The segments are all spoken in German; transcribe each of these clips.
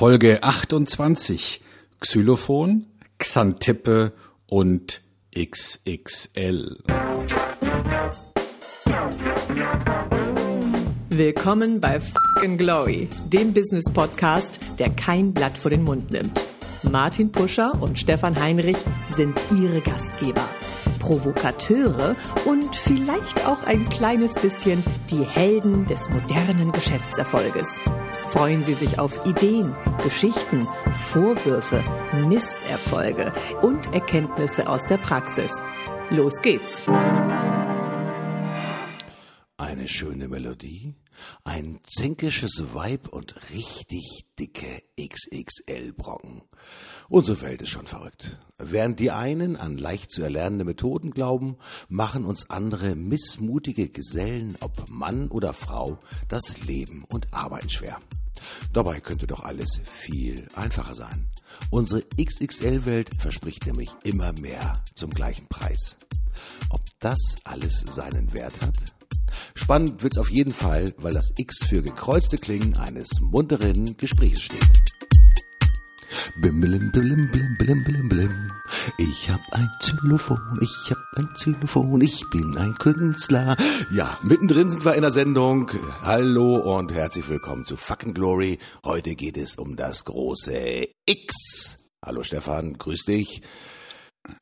Folge 28. Xylophon, Xantippe und XXL. Willkommen bei Fucking Glory, dem Business Podcast, der kein Blatt vor den Mund nimmt. Martin Puscher und Stefan Heinrich sind ihre Gastgeber. Provokateure und vielleicht auch ein kleines bisschen die Helden des modernen Geschäftserfolges. Freuen Sie sich auf Ideen, Geschichten, Vorwürfe, Misserfolge und Erkenntnisse aus der Praxis. Los geht's! Eine schöne Melodie, ein zänkisches Weib und richtig dicke XXL-Brocken. Unsere Welt ist schon verrückt. Während die einen an leicht zu erlernende Methoden glauben, machen uns andere missmutige Gesellen, ob Mann oder Frau, das Leben und Arbeiten schwer. Dabei könnte doch alles viel einfacher sein. Unsere XXL-Welt verspricht nämlich immer mehr zum gleichen Preis. Ob das alles seinen Wert hat? Spannend wird's auf jeden Fall, weil das X für gekreuzte Klingen eines munteren Gesprächs steht. Bim, blim, blim, blim, blim, blim, blim. Ich hab ein Xylophon, ich hab ein Xylophon, ich bin ein Künstler. Ja, mittendrin sind wir in der Sendung. Hallo und herzlich willkommen zu Fucking Glory. Heute geht es um das große X. Hallo Stefan, grüß dich.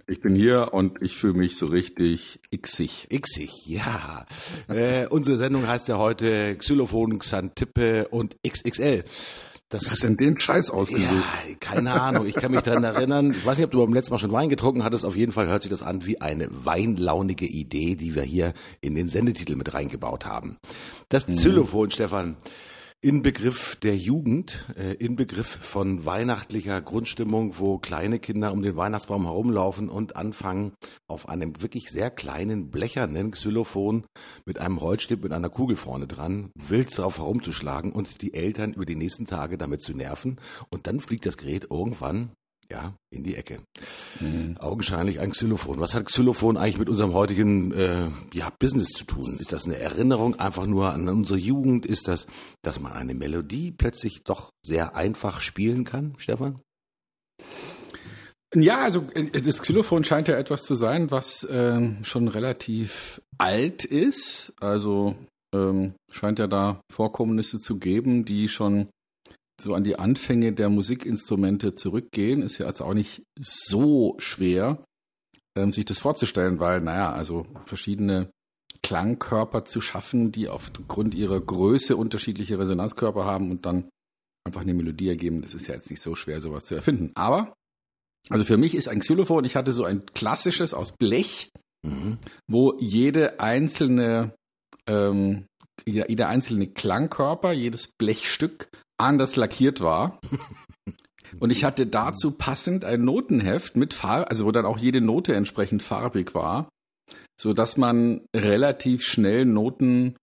Ich bin hier und ich fühle mich so richtig xig. Xig, ja. äh, unsere Sendung heißt ja heute Xylophon, Xantippe und XXL. Das hast denn den Scheiß ausgesucht? Ja, keine Ahnung. Ich kann mich daran erinnern. Ich weiß nicht, ob du beim letzten Mal schon Wein getrunken hattest. Auf jeden Fall hört sich das an wie eine weinlaunige Idee, die wir hier in den Sendetitel mit reingebaut haben. Das mhm. Xylophon, Stefan. Inbegriff der Jugend, äh, Inbegriff von weihnachtlicher Grundstimmung, wo kleine Kinder um den Weihnachtsbaum herumlaufen und anfangen, auf einem wirklich sehr kleinen blechernen Xylophon mit einem Holzstift mit einer Kugel vorne dran wild drauf herumzuschlagen und die Eltern über die nächsten Tage damit zu nerven. Und dann fliegt das Gerät irgendwann ja, in die Ecke. Mhm. Augenscheinlich ein Xylophon. Was hat Xylophon eigentlich mit unserem heutigen äh, ja, Business zu tun? Ist das eine Erinnerung einfach nur an unsere Jugend? Ist das, dass man eine Melodie plötzlich doch sehr einfach spielen kann, Stefan? Ja, also äh, das Xylophon scheint ja etwas zu sein, was ähm, schon relativ alt ist. Also ähm, scheint ja da Vorkommnisse zu geben, die schon so an die Anfänge der Musikinstrumente zurückgehen, ist ja jetzt auch nicht so schwer, ähm, sich das vorzustellen, weil, naja, also verschiedene Klangkörper zu schaffen, die aufgrund ihrer Größe unterschiedliche Resonanzkörper haben und dann einfach eine Melodie ergeben, das ist ja jetzt nicht so schwer, sowas zu erfinden. Aber, also für mich ist ein Xylophon, ich hatte so ein klassisches aus Blech, mhm. wo jede einzelne, ähm, jeder einzelne Klangkörper, jedes Blechstück anders lackiert war. Und ich hatte dazu passend ein Notenheft mit Farbe, also wo dann auch jede Note entsprechend farbig war, so dass man relativ schnell Noten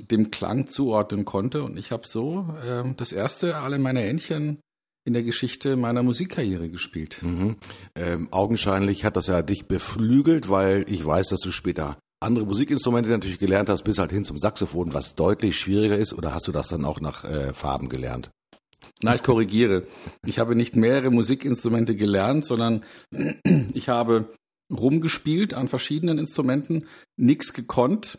dem Klang zuordnen konnte. Und ich habe so äh, das erste alle meine Entchen in der Geschichte meiner Musikkarriere gespielt. Mhm. Ähm, augenscheinlich hat das ja dich beflügelt, weil ich weiß, dass du später andere Musikinstrumente natürlich gelernt hast, bis halt hin zum Saxophon, was deutlich schwieriger ist, oder hast du das dann auch nach äh, Farben gelernt? Na, ich korrigiere. Ich habe nicht mehrere Musikinstrumente gelernt, sondern ich habe rumgespielt an verschiedenen Instrumenten, nix gekonnt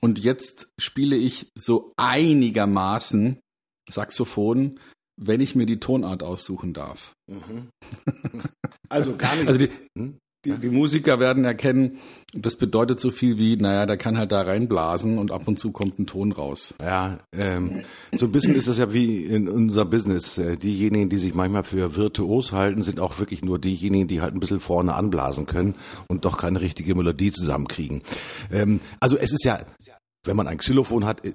und jetzt spiele ich so einigermaßen Saxophon, wenn ich mir die Tonart aussuchen darf. Mhm. Also gar nicht. Also die, hm? Die, die Musiker werden erkennen, das bedeutet so viel wie, naja, der kann halt da reinblasen und ab und zu kommt ein Ton raus. Ja, ähm, so ein bisschen ist das ja wie in unserem Business. Äh, diejenigen, die sich manchmal für virtuos halten, sind auch wirklich nur diejenigen, die halt ein bisschen vorne anblasen können und doch keine richtige Melodie zusammenkriegen. Ähm, also es ist ja, wenn man ein Xylophon hat, äh,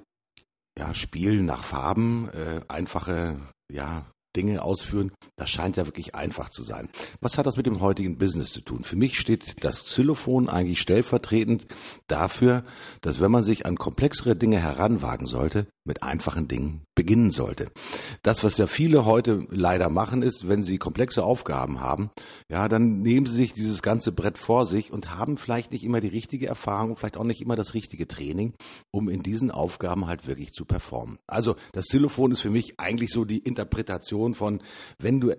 ja, Spielen nach Farben, äh, einfache, ja, Dinge ausführen, das scheint ja wirklich einfach zu sein. Was hat das mit dem heutigen Business zu tun? Für mich steht das Xylophon eigentlich stellvertretend dafür, dass wenn man sich an komplexere Dinge heranwagen sollte, mit einfachen Dingen beginnen sollte. Das, was ja viele heute leider machen, ist, wenn sie komplexe Aufgaben haben, ja, dann nehmen sie sich dieses ganze Brett vor sich und haben vielleicht nicht immer die richtige Erfahrung, vielleicht auch nicht immer das richtige Training, um in diesen Aufgaben halt wirklich zu performen. Also das Xylophon ist für mich eigentlich so die Interpretation von, wenn du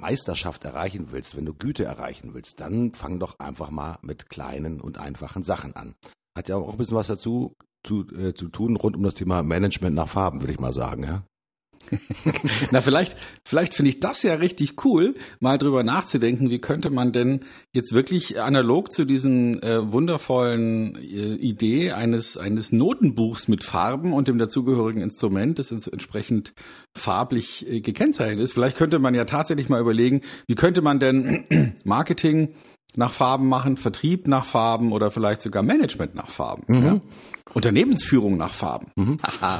Meisterschaft erreichen willst, wenn du Güte erreichen willst, dann fang doch einfach mal mit kleinen und einfachen Sachen an. Hat ja auch ein bisschen was dazu zu, äh, zu tun rund um das Thema Management nach Farben, würde ich mal sagen, ja. Na, vielleicht, vielleicht finde ich das ja richtig cool, mal drüber nachzudenken, wie könnte man denn jetzt wirklich analog zu diesen äh, wundervollen äh, Idee eines, eines Notenbuchs mit Farben und dem dazugehörigen Instrument, das entsprechend farblich äh, gekennzeichnet ist, vielleicht könnte man ja tatsächlich mal überlegen, wie könnte man denn Marketing nach Farben machen, Vertrieb nach Farben oder vielleicht sogar Management nach Farben. Mhm. Ja? Unternehmensführung nach Farben. Mhm.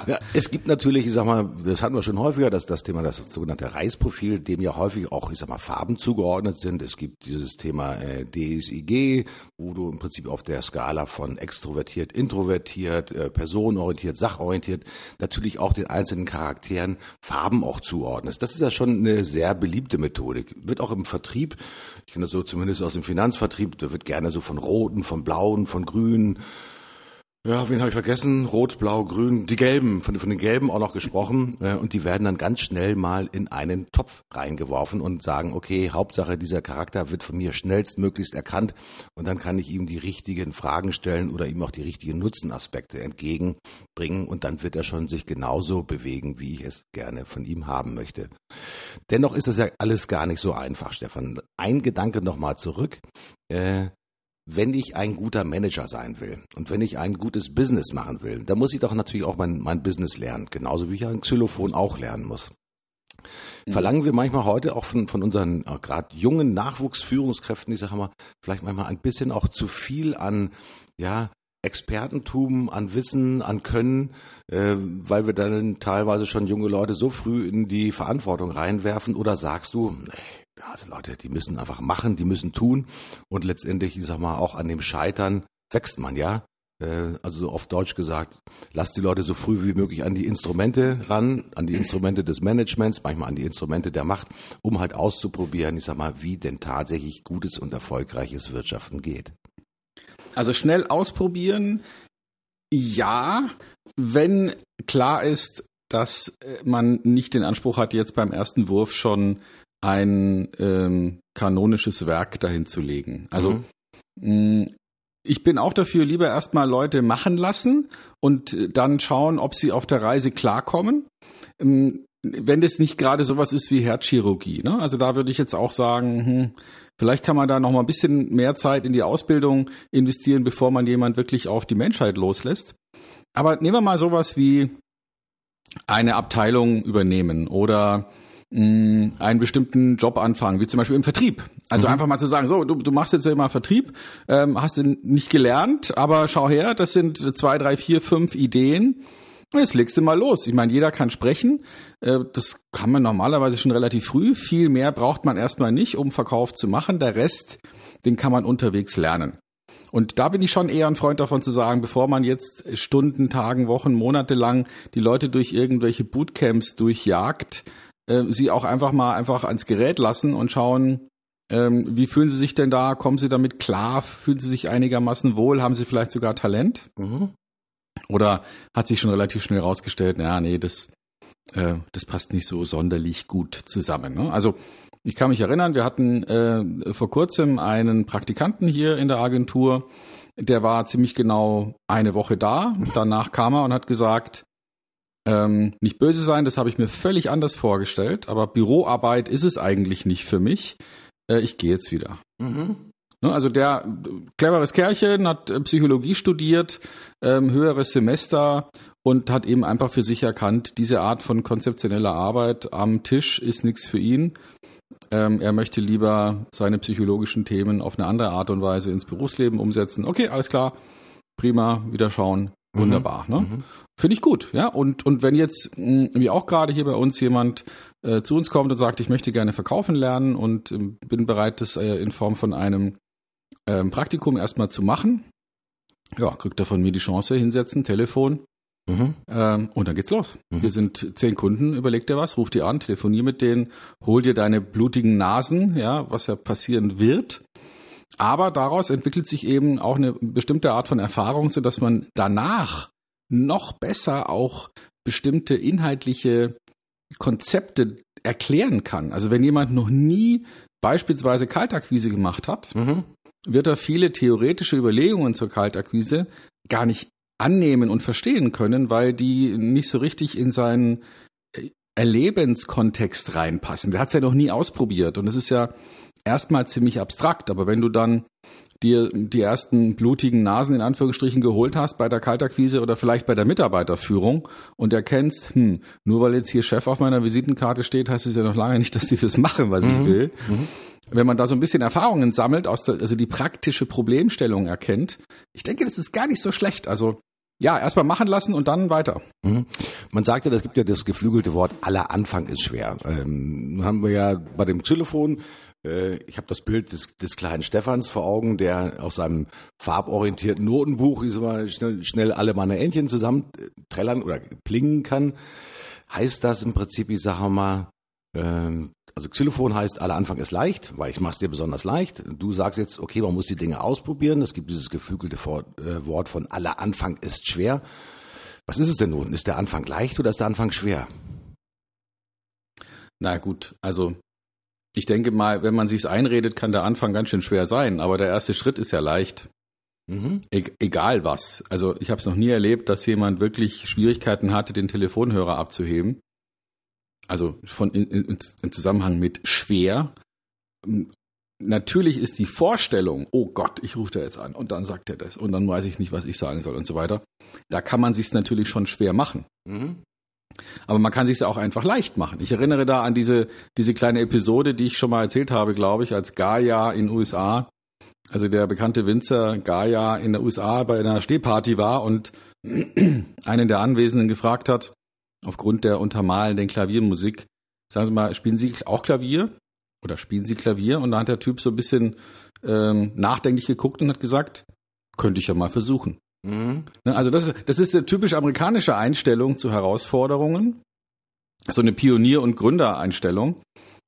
ja, es gibt natürlich, ich sag mal, das hatten wir schon häufiger, dass das Thema, das sogenannte Reisprofil, dem ja häufig auch, ich sag mal, Farben zugeordnet sind. Es gibt dieses Thema äh, DSIG, wo du im Prinzip auf der Skala von extrovertiert, introvertiert, äh, personenorientiert, sachorientiert, natürlich auch den einzelnen Charakteren Farben auch zuordnest. Das ist ja schon eine sehr beliebte Methodik. Wird auch im Vertrieb, ich kenne das so zumindest aus dem Finanzvertrieb, da wird gerne so von roten, von blauen, von grünen, ja, wen habe ich vergessen? Rot, Blau, Grün, die Gelben, von, von den Gelben auch noch gesprochen. Äh, und die werden dann ganz schnell mal in einen Topf reingeworfen und sagen, okay, Hauptsache dieser Charakter wird von mir schnellstmöglichst erkannt und dann kann ich ihm die richtigen Fragen stellen oder ihm auch die richtigen Nutzenaspekte entgegenbringen und dann wird er schon sich genauso bewegen, wie ich es gerne von ihm haben möchte. Dennoch ist das ja alles gar nicht so einfach, Stefan. Ein Gedanke nochmal zurück. Äh, wenn ich ein guter Manager sein will und wenn ich ein gutes Business machen will, dann muss ich doch natürlich auch mein, mein Business lernen, genauso wie ich ein Xylophon auch lernen muss. Mhm. Verlangen wir manchmal heute auch von, von unseren äh, gerade jungen Nachwuchsführungskräften, ich sage mal, vielleicht manchmal ein bisschen auch zu viel an, ja, Expertentum, an Wissen, an Können, äh, weil wir dann teilweise schon junge Leute so früh in die Verantwortung reinwerfen? Oder sagst du, nee, also Leute, die müssen einfach machen, die müssen tun und letztendlich, ich sag mal, auch an dem Scheitern wächst man ja. Äh, also auf Deutsch gesagt, lasst die Leute so früh wie möglich an die Instrumente ran, an die Instrumente des Managements, manchmal an die Instrumente der Macht, um halt auszuprobieren, ich sag mal, wie denn tatsächlich gutes und erfolgreiches Wirtschaften geht. Also schnell ausprobieren, ja, wenn klar ist, dass äh, man nicht den Anspruch hat, jetzt beim ersten Wurf schon ein ähm, kanonisches Werk dahin zu legen. Also mhm. mh, ich bin auch dafür, lieber erstmal Leute machen lassen und dann schauen, ob sie auf der Reise klarkommen. Ähm, wenn das nicht gerade sowas ist wie Herzchirurgie. Ne? Also da würde ich jetzt auch sagen, hm, vielleicht kann man da noch mal ein bisschen mehr Zeit in die Ausbildung investieren, bevor man jemand wirklich auf die Menschheit loslässt. Aber nehmen wir mal sowas wie eine Abteilung übernehmen oder mh, einen bestimmten Job anfangen, wie zum Beispiel im Vertrieb. Also mhm. einfach mal zu sagen, so, du, du machst jetzt immer Vertrieb, ähm, hast du nicht gelernt, aber schau her, das sind zwei, drei, vier, fünf Ideen. Und jetzt legst du mal los. Ich meine, jeder kann sprechen. Äh, das kann man normalerweise schon relativ früh. Viel mehr braucht man erstmal nicht, um Verkauf zu machen. Der Rest, den kann man unterwegs lernen. Und da bin ich schon eher ein Freund davon zu sagen, bevor man jetzt Stunden, Tagen, Wochen, Monate lang die Leute durch irgendwelche Bootcamps durchjagt, äh, sie auch einfach mal einfach ans Gerät lassen und schauen, ähm, wie fühlen sie sich denn da? Kommen sie damit klar? Fühlen sie sich einigermaßen wohl? Haben sie vielleicht sogar Talent? Mhm. Oder hat sich schon relativ schnell rausgestellt, ja, nee, das, äh, das passt nicht so sonderlich gut zusammen. Ne? Also ich kann mich erinnern, wir hatten äh, vor kurzem einen Praktikanten hier in der Agentur, der war ziemlich genau eine Woche da. Danach kam er und hat gesagt, ähm, nicht böse sein, das habe ich mir völlig anders vorgestellt, aber Büroarbeit ist es eigentlich nicht für mich. Äh, ich gehe jetzt wieder. Mhm. Ne, also der cleveres Kerlchen hat äh, Psychologie studiert, ähm, höheres Semester und hat eben einfach für sich erkannt, diese Art von konzeptioneller Arbeit am Tisch ist nichts für ihn. Ähm, er möchte lieber seine psychologischen Themen auf eine andere Art und Weise ins Berufsleben umsetzen. Okay, alles klar, prima, wieder schauen, mhm. wunderbar. Mhm. Ne? Mhm. Finde ich gut, ja. Und, und wenn jetzt, hm, wie auch gerade hier bei uns, jemand äh, zu uns kommt und sagt, ich möchte gerne verkaufen lernen und äh, bin bereit, das äh, in Form von einem ähm, Praktikum erstmal zu machen, ja, kriegt er von mir die Chance, hinsetzen, Telefon, Mhm. Ähm, und dann geht's los. Mhm. Wir sind zehn Kunden, überleg dir was, ruf dir an, telefonier mit denen, hol dir deine blutigen Nasen, ja, was ja passieren wird. Aber daraus entwickelt sich eben auch eine bestimmte Art von Erfahrung, so dass man danach noch besser auch bestimmte inhaltliche Konzepte erklären kann. Also wenn jemand noch nie beispielsweise Kaltakquise gemacht hat, mhm. wird er viele theoretische Überlegungen zur Kaltakquise gar nicht annehmen und verstehen können, weil die nicht so richtig in seinen äh, Erlebenskontext reinpassen. Der hat es ja noch nie ausprobiert und es ist ja erstmal ziemlich abstrakt, aber wenn du dann dir die ersten blutigen Nasen in Anführungsstrichen geholt hast bei der Kaltakquise oder vielleicht bei der Mitarbeiterführung und erkennst, hm, nur weil jetzt hier Chef auf meiner Visitenkarte steht, heißt es ja noch lange nicht, dass sie das machen, was mhm. ich will. Mhm. Wenn man da so ein bisschen Erfahrungen sammelt, aus der, also die praktische Problemstellung erkennt, ich denke, das ist gar nicht so schlecht. Also ja, erstmal machen lassen und dann weiter. Mhm. Man sagt ja, es gibt ja das geflügelte Wort, aller Anfang ist schwer. Ähm, haben wir ja bei dem Xylophon, äh, ich habe das Bild des, des, kleinen Stephans vor Augen, der auf seinem farborientierten Notenbuch schnell, schnell alle meine Entchen zusammen äh, oder plingen kann. Heißt das im Prinzip, ich sage mal, ähm, also Xylophon heißt, aller Anfang ist leicht, weil ich mache es dir besonders leicht. Du sagst jetzt, okay, man muss die Dinge ausprobieren. Es gibt dieses geflügelte äh, Wort von aller Anfang ist schwer. Was ist es denn nun? Ist der Anfang leicht oder ist der Anfang schwer? Na gut, also ich denke mal, wenn man sich's einredet, kann der Anfang ganz schön schwer sein, aber der erste Schritt ist ja leicht. Mhm. E egal was. Also ich habe es noch nie erlebt, dass jemand wirklich Schwierigkeiten hatte, den Telefonhörer abzuheben also von in, in, in Zusammenhang mit schwer. Natürlich ist die Vorstellung, oh Gott, ich rufe da jetzt an und dann sagt er das und dann weiß ich nicht, was ich sagen soll und so weiter. Da kann man sich natürlich schon schwer machen. Mhm. Aber man kann sich auch einfach leicht machen. Ich erinnere da an diese, diese kleine Episode, die ich schon mal erzählt habe, glaube ich, als Gaia in USA, also der bekannte Winzer Gaia in der USA bei einer Stehparty war und einen der Anwesenden gefragt hat, aufgrund der untermalenden Klaviermusik. Sagen Sie mal, spielen Sie auch Klavier? Oder spielen Sie Klavier? Und da hat der Typ so ein bisschen ähm, nachdenklich geguckt und hat gesagt, könnte ich ja mal versuchen. Mhm. Ne, also das, das ist eine typisch amerikanische Einstellung zu Herausforderungen. So eine Pionier- und Gründereinstellung.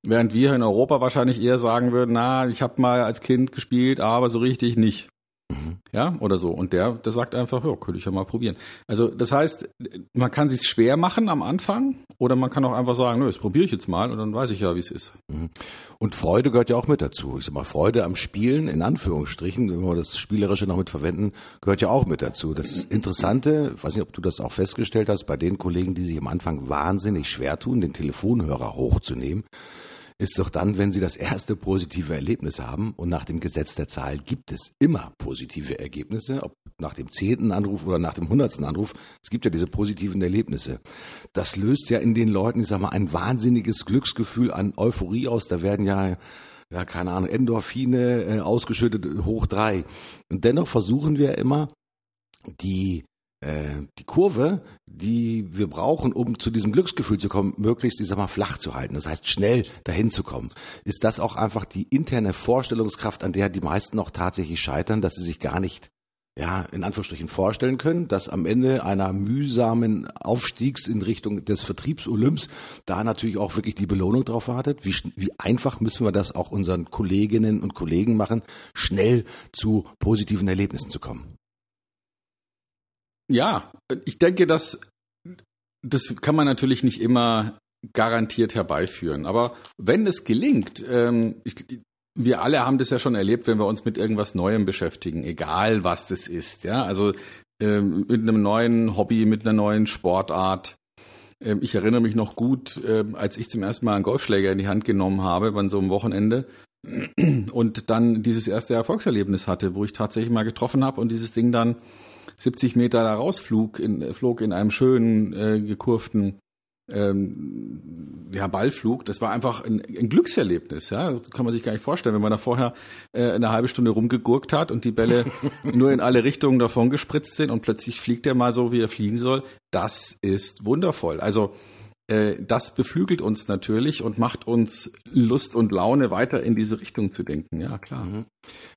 Während wir in Europa wahrscheinlich eher sagen würden, na, ich habe mal als Kind gespielt, aber so richtig nicht. Mhm. Ja, oder so. Und der, der sagt einfach, ja, könnte ich ja mal probieren. Also das heißt, man kann sich schwer machen am Anfang oder man kann auch einfach sagen, nö, das probiere ich jetzt mal und dann weiß ich ja, wie es ist. Mhm. Und Freude gehört ja auch mit dazu. Ich sag mal, Freude am Spielen, in Anführungsstrichen, wenn wir das Spielerische noch mit verwenden, gehört ja auch mit dazu. Das Interessante, ich weiß nicht, ob du das auch festgestellt hast, bei den Kollegen, die sich am Anfang wahnsinnig schwer tun, den Telefonhörer hochzunehmen, ist doch dann, wenn Sie das erste positive Erlebnis haben und nach dem Gesetz der Zahl gibt es immer positive Ergebnisse, ob nach dem zehnten Anruf oder nach dem hundertsten Anruf, es gibt ja diese positiven Erlebnisse. Das löst ja in den Leuten, ich sag mal, ein wahnsinniges Glücksgefühl an Euphorie aus. Da werden ja ja, keine Ahnung, Endorphine äh, ausgeschüttet hoch drei. Und dennoch versuchen wir immer, die äh, die Kurve, die wir brauchen, um zu diesem Glücksgefühl zu kommen, möglichst, ich sag mal, flach zu halten. Das heißt, schnell dahin zu kommen. Ist das auch einfach die interne Vorstellungskraft, an der die meisten auch tatsächlich scheitern, dass sie sich gar nicht ja, in Anführungsstrichen vorstellen können, dass am Ende einer mühsamen Aufstiegs in Richtung des Vertriebsolymps da natürlich auch wirklich die Belohnung drauf wartet. Wie, wie einfach müssen wir das auch unseren Kolleginnen und Kollegen machen, schnell zu positiven Erlebnissen zu kommen? Ja, ich denke, dass das kann man natürlich nicht immer garantiert herbeiführen. Aber wenn es gelingt, ähm, ich, wir alle haben das ja schon erlebt, wenn wir uns mit irgendwas Neuem beschäftigen, egal was das ist. Ja, also ähm, mit einem neuen Hobby, mit einer neuen Sportart. Ähm, ich erinnere mich noch gut, ähm, als ich zum ersten Mal einen Golfschläger in die Hand genommen habe, an so einem Wochenende und dann dieses erste Erfolgserlebnis hatte, wo ich tatsächlich mal getroffen habe und dieses Ding dann 70 Meter da rausflog in, flog in einem schönen, äh, gekurften ähm, ja, Ballflug. Das war einfach ein, ein Glückserlebnis. Ja, das kann man sich gar nicht vorstellen, wenn man da vorher äh, eine halbe Stunde rumgegurkt hat und die Bälle nur in alle Richtungen davon gespritzt sind und plötzlich fliegt er mal so, wie er fliegen soll. Das ist wundervoll. Also äh, das beflügelt uns natürlich und macht uns Lust und Laune, weiter in diese Richtung zu denken. Ja, klar. Mhm.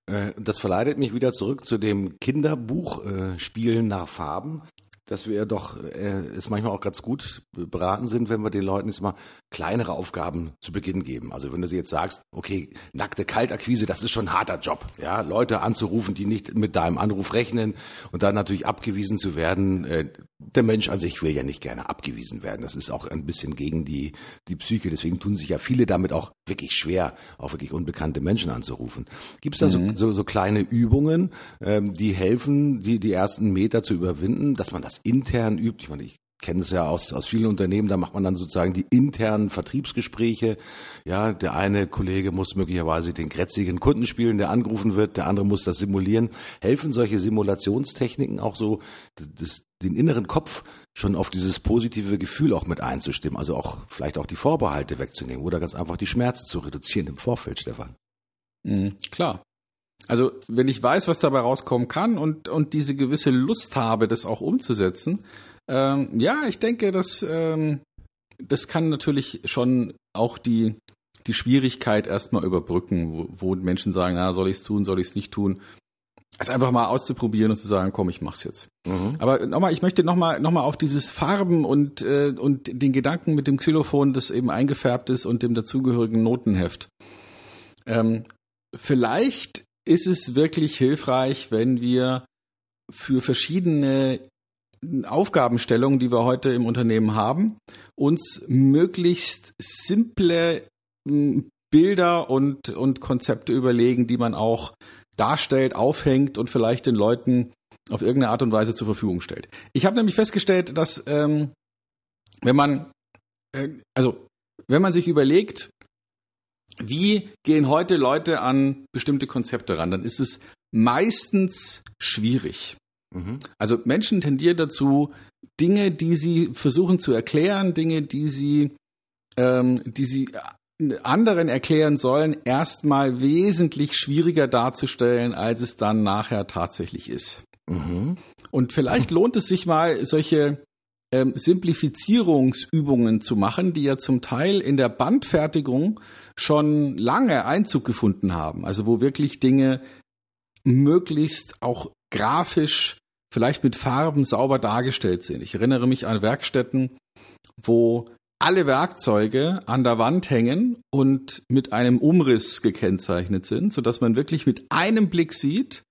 Äh, das verleitet mich wieder zurück zu dem Kinderbuch äh, Spielen nach Farben. dass wir doch es manchmal auch ganz gut beraten sind, wenn wir den Leuten jetzt mal kleinere Aufgaben zu Beginn geben. Also wenn du sie jetzt sagst, okay, nackte Kaltakquise, das ist schon ein harter Job, ja, Leute anzurufen, die nicht mit deinem Anruf rechnen und dann natürlich abgewiesen zu werden. Äh, der Mensch an sich will ja nicht gerne abgewiesen werden. Das ist auch ein bisschen gegen die die Psyche. Deswegen tun sich ja viele damit auch wirklich schwer, auch wirklich unbekannte Menschen anzurufen. Gibt es da mhm. so, so, so kleine Übungen, ähm, die helfen, die die ersten Meter zu überwinden, dass man das intern übt? Ich meine, ich kenne es ja aus, aus vielen Unternehmen, da macht man dann sozusagen die internen Vertriebsgespräche. Ja, der eine Kollege muss möglicherweise den grätzigen Kunden spielen, der angerufen wird, der andere muss das simulieren. Helfen solche Simulationstechniken auch so, das, den inneren Kopf schon auf dieses positive Gefühl auch mit einzustimmen, also auch vielleicht auch die Vorbehalte wegzunehmen oder ganz einfach die Schmerzen zu reduzieren im Vorfeld, Stefan. Mhm, klar. Also wenn ich weiß, was dabei rauskommen kann und, und diese gewisse Lust habe, das auch umzusetzen, ähm, ja, ich denke, dass ähm, das kann natürlich schon auch die, die Schwierigkeit erstmal überbrücken, wo, wo Menschen sagen, na, soll ich es tun, soll ich es nicht tun. Es einfach mal auszuprobieren und zu sagen, komm, ich mach's jetzt. Mhm. Aber nochmal, ich möchte nochmal noch mal auf dieses Farben und, äh, und den Gedanken mit dem Xylophon, das eben eingefärbt ist und dem dazugehörigen Notenheft. Ähm, vielleicht ist es wirklich hilfreich, wenn wir für verschiedene Aufgabenstellungen, die wir heute im Unternehmen haben, uns möglichst simple hm, Bilder und, und Konzepte überlegen, die man auch darstellt, aufhängt und vielleicht den Leuten auf irgendeine Art und Weise zur Verfügung stellt. Ich habe nämlich festgestellt, dass ähm, wenn man äh, also wenn man sich überlegt, wie gehen heute Leute an bestimmte Konzepte ran, dann ist es meistens schwierig. Mhm. Also Menschen tendieren dazu, Dinge, die sie versuchen zu erklären, Dinge, die sie, ähm, die sie anderen erklären sollen, erstmal wesentlich schwieriger darzustellen, als es dann nachher tatsächlich ist. Mhm. Und vielleicht lohnt es sich mal, solche ähm, Simplifizierungsübungen zu machen, die ja zum Teil in der Bandfertigung schon lange Einzug gefunden haben. Also wo wirklich Dinge möglichst auch grafisch, vielleicht mit Farben sauber dargestellt sind. Ich erinnere mich an Werkstätten, wo alle Werkzeuge an der Wand hängen und mit einem Umriss gekennzeichnet sind, sodass man wirklich mit einem Blick sieht,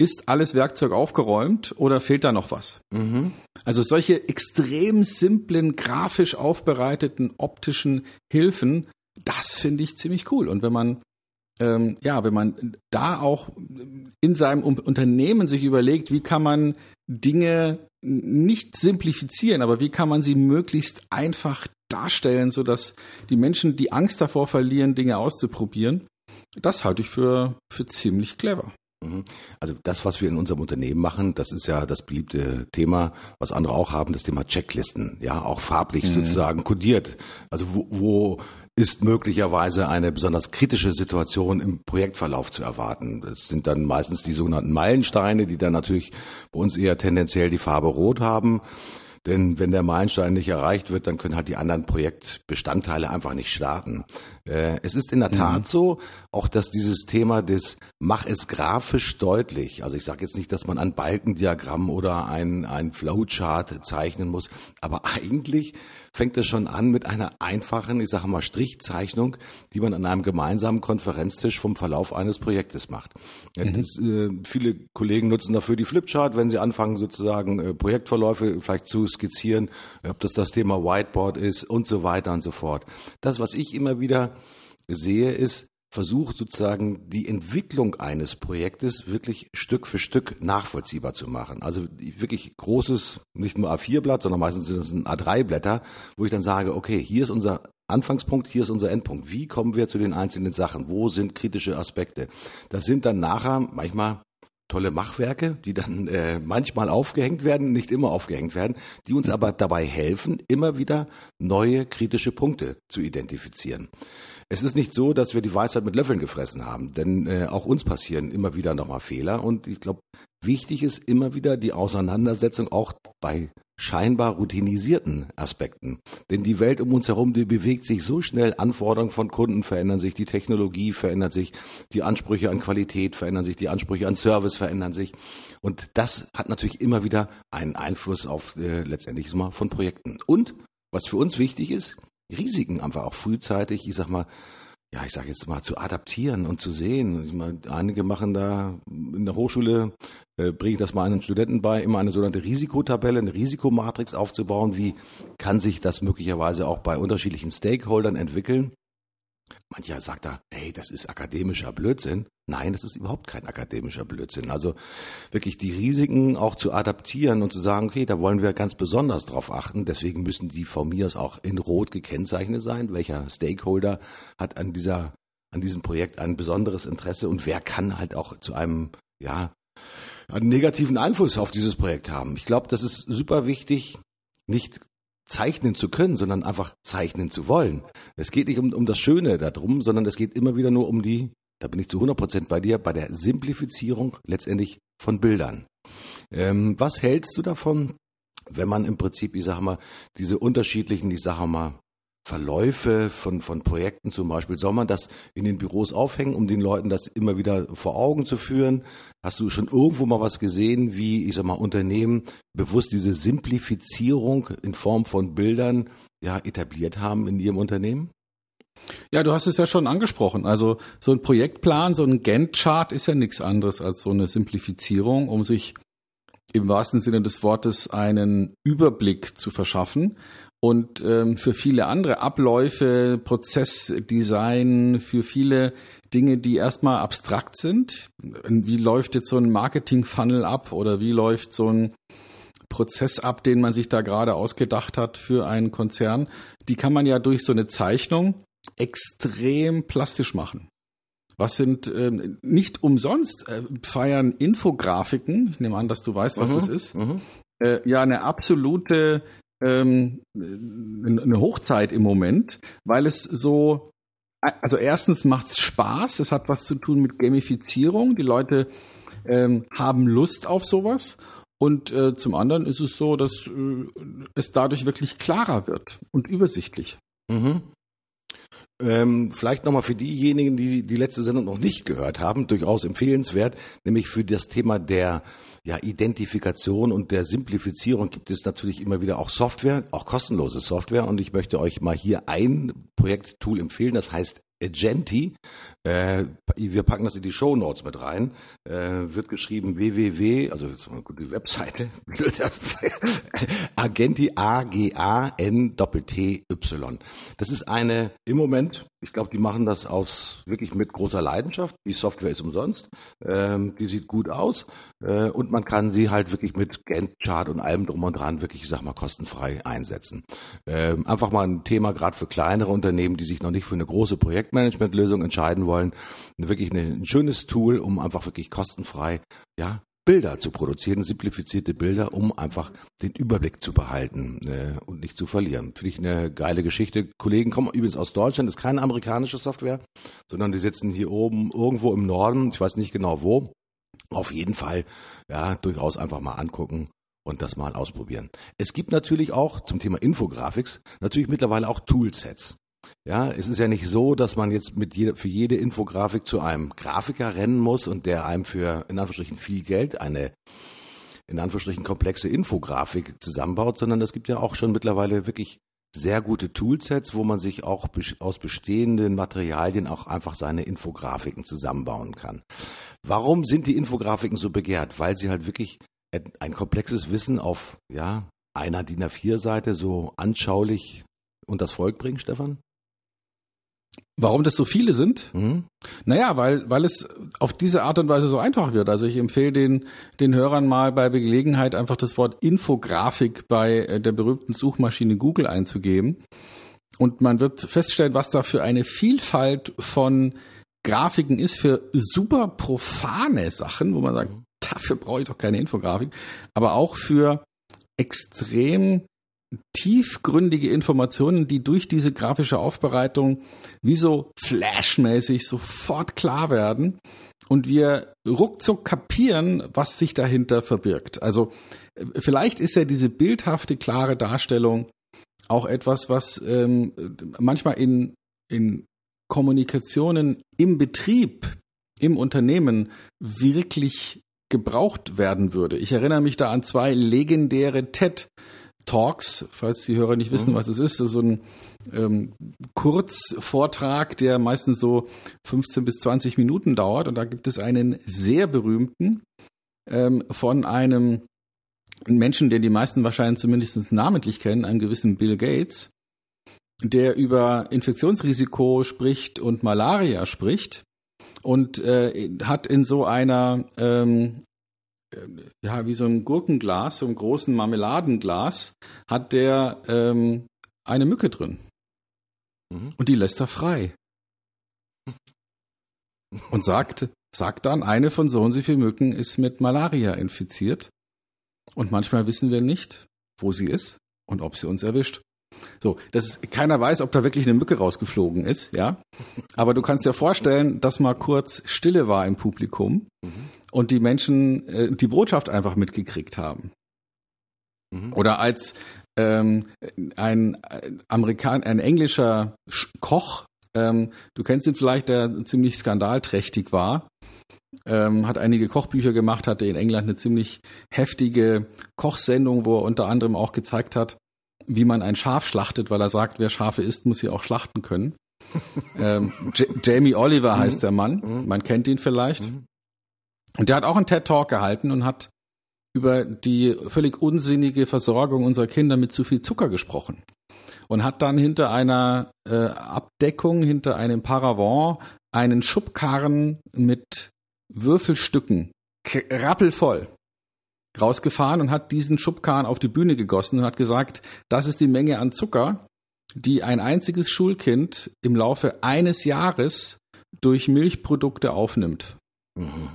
ist alles Werkzeug aufgeräumt oder fehlt da noch was? Mhm. Also solche extrem simplen, grafisch aufbereiteten optischen Hilfen, das finde ich ziemlich cool. Und wenn man ähm, ja, wenn man da auch in seinem Unternehmen sich überlegt, wie kann man Dinge nicht simplifizieren, aber wie kann man sie möglichst einfach darstellen, sodass die Menschen die Angst davor verlieren, Dinge auszuprobieren, das halte ich für, für ziemlich clever. Mhm. Also das, was wir in unserem Unternehmen machen, das ist ja das beliebte Thema, was andere auch haben, das Thema Checklisten, ja, auch farblich mhm. sozusagen kodiert. Also wo, wo ist möglicherweise eine besonders kritische Situation im Projektverlauf zu erwarten. Das sind dann meistens die sogenannten Meilensteine, die dann natürlich bei uns eher tendenziell die Farbe rot haben. Denn wenn der Meilenstein nicht erreicht wird, dann können halt die anderen Projektbestandteile einfach nicht starten. Äh, es ist in der Tat mhm. so, auch dass dieses Thema des Mach es grafisch deutlich, also ich sage jetzt nicht, dass man ein Balkendiagramm oder ein, ein Flowchart zeichnen muss, aber eigentlich fängt es schon an mit einer einfachen, ich sage mal, Strichzeichnung, die man an einem gemeinsamen Konferenztisch vom Verlauf eines Projektes macht. Mhm. Das, äh, viele Kollegen nutzen dafür die Flipchart, wenn sie anfangen, sozusagen äh, Projektverläufe vielleicht zu skizzieren, ob das das Thema Whiteboard ist und so weiter und so fort. Das, was ich immer wieder sehe, ist, versucht sozusagen die Entwicklung eines Projektes wirklich Stück für Stück nachvollziehbar zu machen. Also wirklich großes, nicht nur A4-Blatt, sondern meistens sind es A3-Blätter, wo ich dann sage, okay, hier ist unser Anfangspunkt, hier ist unser Endpunkt. Wie kommen wir zu den einzelnen Sachen? Wo sind kritische Aspekte? Das sind dann nachher manchmal tolle Machwerke, die dann äh, manchmal aufgehängt werden, nicht immer aufgehängt werden, die uns aber dabei helfen, immer wieder neue kritische Punkte zu identifizieren. Es ist nicht so, dass wir die Weisheit mit Löffeln gefressen haben, denn äh, auch uns passieren immer wieder nochmal Fehler und ich glaube, wichtig ist immer wieder die Auseinandersetzung auch bei scheinbar routinisierten Aspekten. Denn die Welt um uns herum, die bewegt sich so schnell, Anforderungen von Kunden verändern sich, die Technologie verändert sich, die Ansprüche an Qualität verändern sich, die Ansprüche an Service verändern sich. Und das hat natürlich immer wieder einen Einfluss auf äh, letztendlich mal von Projekten. Und was für uns wichtig ist, Risiken einfach auch frühzeitig, ich sag mal, ja, ich sage jetzt mal, zu adaptieren und zu sehen. Ich meine, einige machen da in der Hochschule, äh, bringe ich das mal einen Studenten bei, immer eine sogenannte Risikotabelle, eine Risikomatrix aufzubauen. Wie kann sich das möglicherweise auch bei unterschiedlichen Stakeholdern entwickeln? Mancher sagt da, hey, das ist akademischer Blödsinn. Nein, das ist überhaupt kein akademischer Blödsinn. Also wirklich die Risiken auch zu adaptieren und zu sagen, okay, da wollen wir ganz besonders drauf achten. Deswegen müssen die von mir auch in Rot gekennzeichnet sein. Welcher Stakeholder hat an dieser, an diesem Projekt ein besonderes Interesse und wer kann halt auch zu einem, ja, einen negativen Einfluss auf dieses Projekt haben. Ich glaube, das ist super wichtig, nicht zeichnen zu können, sondern einfach zeichnen zu wollen. Es geht nicht um, um das Schöne darum, sondern es geht immer wieder nur um die, da bin ich zu 100 Prozent bei dir, bei der Simplifizierung letztendlich von Bildern. Ähm, was hältst du davon, wenn man im Prinzip, ich sage mal, diese unterschiedlichen, ich sage mal, Verläufe von, von Projekten zum Beispiel, soll man das in den Büros aufhängen, um den Leuten das immer wieder vor Augen zu führen? Hast du schon irgendwo mal was gesehen, wie, ich sag mal, Unternehmen bewusst diese Simplifizierung in Form von Bildern ja, etabliert haben in ihrem Unternehmen? Ja, du hast es ja schon angesprochen. Also so ein Projektplan, so ein Gantt-Chart ist ja nichts anderes als so eine Simplifizierung, um sich im wahrsten Sinne des Wortes einen Überblick zu verschaffen und ähm, für viele andere Abläufe, Prozessdesign, für viele Dinge, die erstmal abstrakt sind. Wie läuft jetzt so ein Marketing-Funnel ab oder wie läuft so ein Prozess ab, den man sich da gerade ausgedacht hat für einen Konzern? Die kann man ja durch so eine Zeichnung extrem plastisch machen. Was sind ähm, nicht umsonst äh, feiern Infografiken, ich nehme an, dass du weißt, was mhm, das ist, mhm. äh, ja eine absolute ähm, eine Hochzeit im Moment, weil es so, also erstens macht es Spaß, es hat was zu tun mit Gamifizierung, die Leute ähm, haben Lust auf sowas und äh, zum anderen ist es so, dass äh, es dadurch wirklich klarer wird und übersichtlich. Mhm. Ähm, vielleicht nochmal für diejenigen, die die letzte Sendung noch nicht gehört haben, durchaus empfehlenswert, nämlich für das Thema der ja, Identifikation und der Simplifizierung gibt es natürlich immer wieder auch Software, auch kostenlose Software. Und ich möchte euch mal hier ein Projekttool empfehlen, das heißt Agenti. Äh, wir packen das in die Show Notes mit rein. Äh, wird geschrieben www, also jetzt mal die Webseite, Agenti A G A N T Y. Das ist eine im Moment, ich glaube, die machen das aus wirklich mit großer Leidenschaft. Die Software ist umsonst, ähm, die sieht gut aus äh, und man kann sie halt wirklich mit Gantt Chart und allem drum und dran wirklich, ich sag mal, kostenfrei einsetzen. Ähm, einfach mal ein Thema gerade für kleinere Unternehmen, die sich noch nicht für eine große Projektmanagementlösung entscheiden wollen. Wirklich eine, ein schönes Tool, um einfach wirklich kostenfrei, ja, Bilder zu produzieren, simplifizierte Bilder, um einfach den Überblick zu behalten äh, und nicht zu verlieren. Finde ich eine geile Geschichte. Kollegen kommen übrigens aus Deutschland, ist keine amerikanische Software, sondern die sitzen hier oben irgendwo im Norden, ich weiß nicht genau wo. Auf jeden Fall, ja, durchaus einfach mal angucken und das mal ausprobieren. Es gibt natürlich auch zum Thema Infographics natürlich mittlerweile auch Toolsets. Ja, es ist ja nicht so, dass man jetzt mit jede, für jede Infografik zu einem Grafiker rennen muss und der einem für in Anführungsstrichen viel Geld eine in Anführungsstrichen komplexe Infografik zusammenbaut, sondern es gibt ja auch schon mittlerweile wirklich sehr gute Toolsets, wo man sich auch aus bestehenden Materialien auch einfach seine Infografiken zusammenbauen kann. Warum sind die Infografiken so begehrt? Weil sie halt wirklich ein komplexes Wissen auf ja, einer DIN A4-Seite so anschaulich und das Volk bringen, Stefan? Warum das so viele sind? Mhm. Naja, weil, weil es auf diese Art und Weise so einfach wird. Also ich empfehle den, den Hörern mal bei Gelegenheit einfach das Wort Infografik bei äh, der berühmten Suchmaschine Google einzugeben. Und man wird feststellen, was da für eine Vielfalt von Grafiken ist für super profane Sachen, wo man sagt, dafür brauche ich doch keine Infografik, aber auch für extrem tiefgründige Informationen, die durch diese grafische Aufbereitung wie so flashmäßig sofort klar werden und wir ruckzuck kapieren, was sich dahinter verbirgt. Also äh, vielleicht ist ja diese bildhafte, klare Darstellung auch etwas, was ähm, manchmal in, in Kommunikationen im Betrieb, im Unternehmen wirklich gebraucht werden würde. Ich erinnere mich da an zwei legendäre TED Talks, falls die Hörer nicht wissen, mhm. was es ist. So ein ähm, Kurzvortrag, der meistens so 15 bis 20 Minuten dauert. Und da gibt es einen sehr berühmten ähm, von einem Menschen, den die meisten wahrscheinlich zumindest namentlich kennen, einem gewissen Bill Gates, der über Infektionsrisiko spricht und Malaria spricht und äh, hat in so einer ähm, ja, wie so ein Gurkenglas, so einem großen Marmeladenglas, hat der ähm, eine Mücke drin. Mhm. Und die lässt er frei. Und sagt, sagt dann, eine von so und so vielen Mücken ist mit Malaria infiziert. Und manchmal wissen wir nicht, wo sie ist und ob sie uns erwischt. So, das keiner weiß, ob da wirklich eine Mücke rausgeflogen ist, ja. Aber du kannst dir vorstellen, dass mal kurz Stille war im Publikum mhm. Und die Menschen äh, die Botschaft einfach mitgekriegt haben. Mhm. Oder als ähm, ein Amerikan, ein englischer Koch, ähm, du kennst ihn vielleicht, der ziemlich skandalträchtig war, ähm, hat einige Kochbücher gemacht, hatte in England eine ziemlich heftige Kochsendung, wo er unter anderem auch gezeigt hat, wie man ein Schaf schlachtet, weil er sagt, wer Schafe isst, muss sie auch schlachten können. ähm, Jamie Oliver mhm. heißt der Mann, mhm. man kennt ihn vielleicht. Und der hat auch einen TED Talk gehalten und hat über die völlig unsinnige Versorgung unserer Kinder mit zu viel Zucker gesprochen. Und hat dann hinter einer äh, Abdeckung, hinter einem Paravent einen Schubkarren mit Würfelstücken, rappelvoll, rausgefahren und hat diesen Schubkarren auf die Bühne gegossen und hat gesagt, das ist die Menge an Zucker, die ein einziges Schulkind im Laufe eines Jahres durch Milchprodukte aufnimmt. Mhm.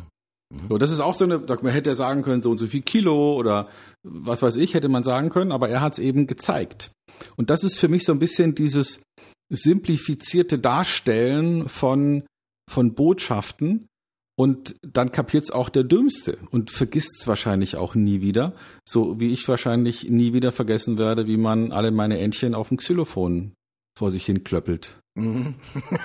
Mhm. So, das ist auch so eine, man hätte sagen können, so und so viel Kilo oder was weiß ich, hätte man sagen können, aber er hat es eben gezeigt. Und das ist für mich so ein bisschen dieses simplifizierte Darstellen von, von Botschaften, und dann kapiert es auch der Dümmste und vergisst es wahrscheinlich auch nie wieder, so wie ich wahrscheinlich nie wieder vergessen werde, wie man alle meine Entchen auf dem Xylophon vor sich hin klöppelt. Mhm.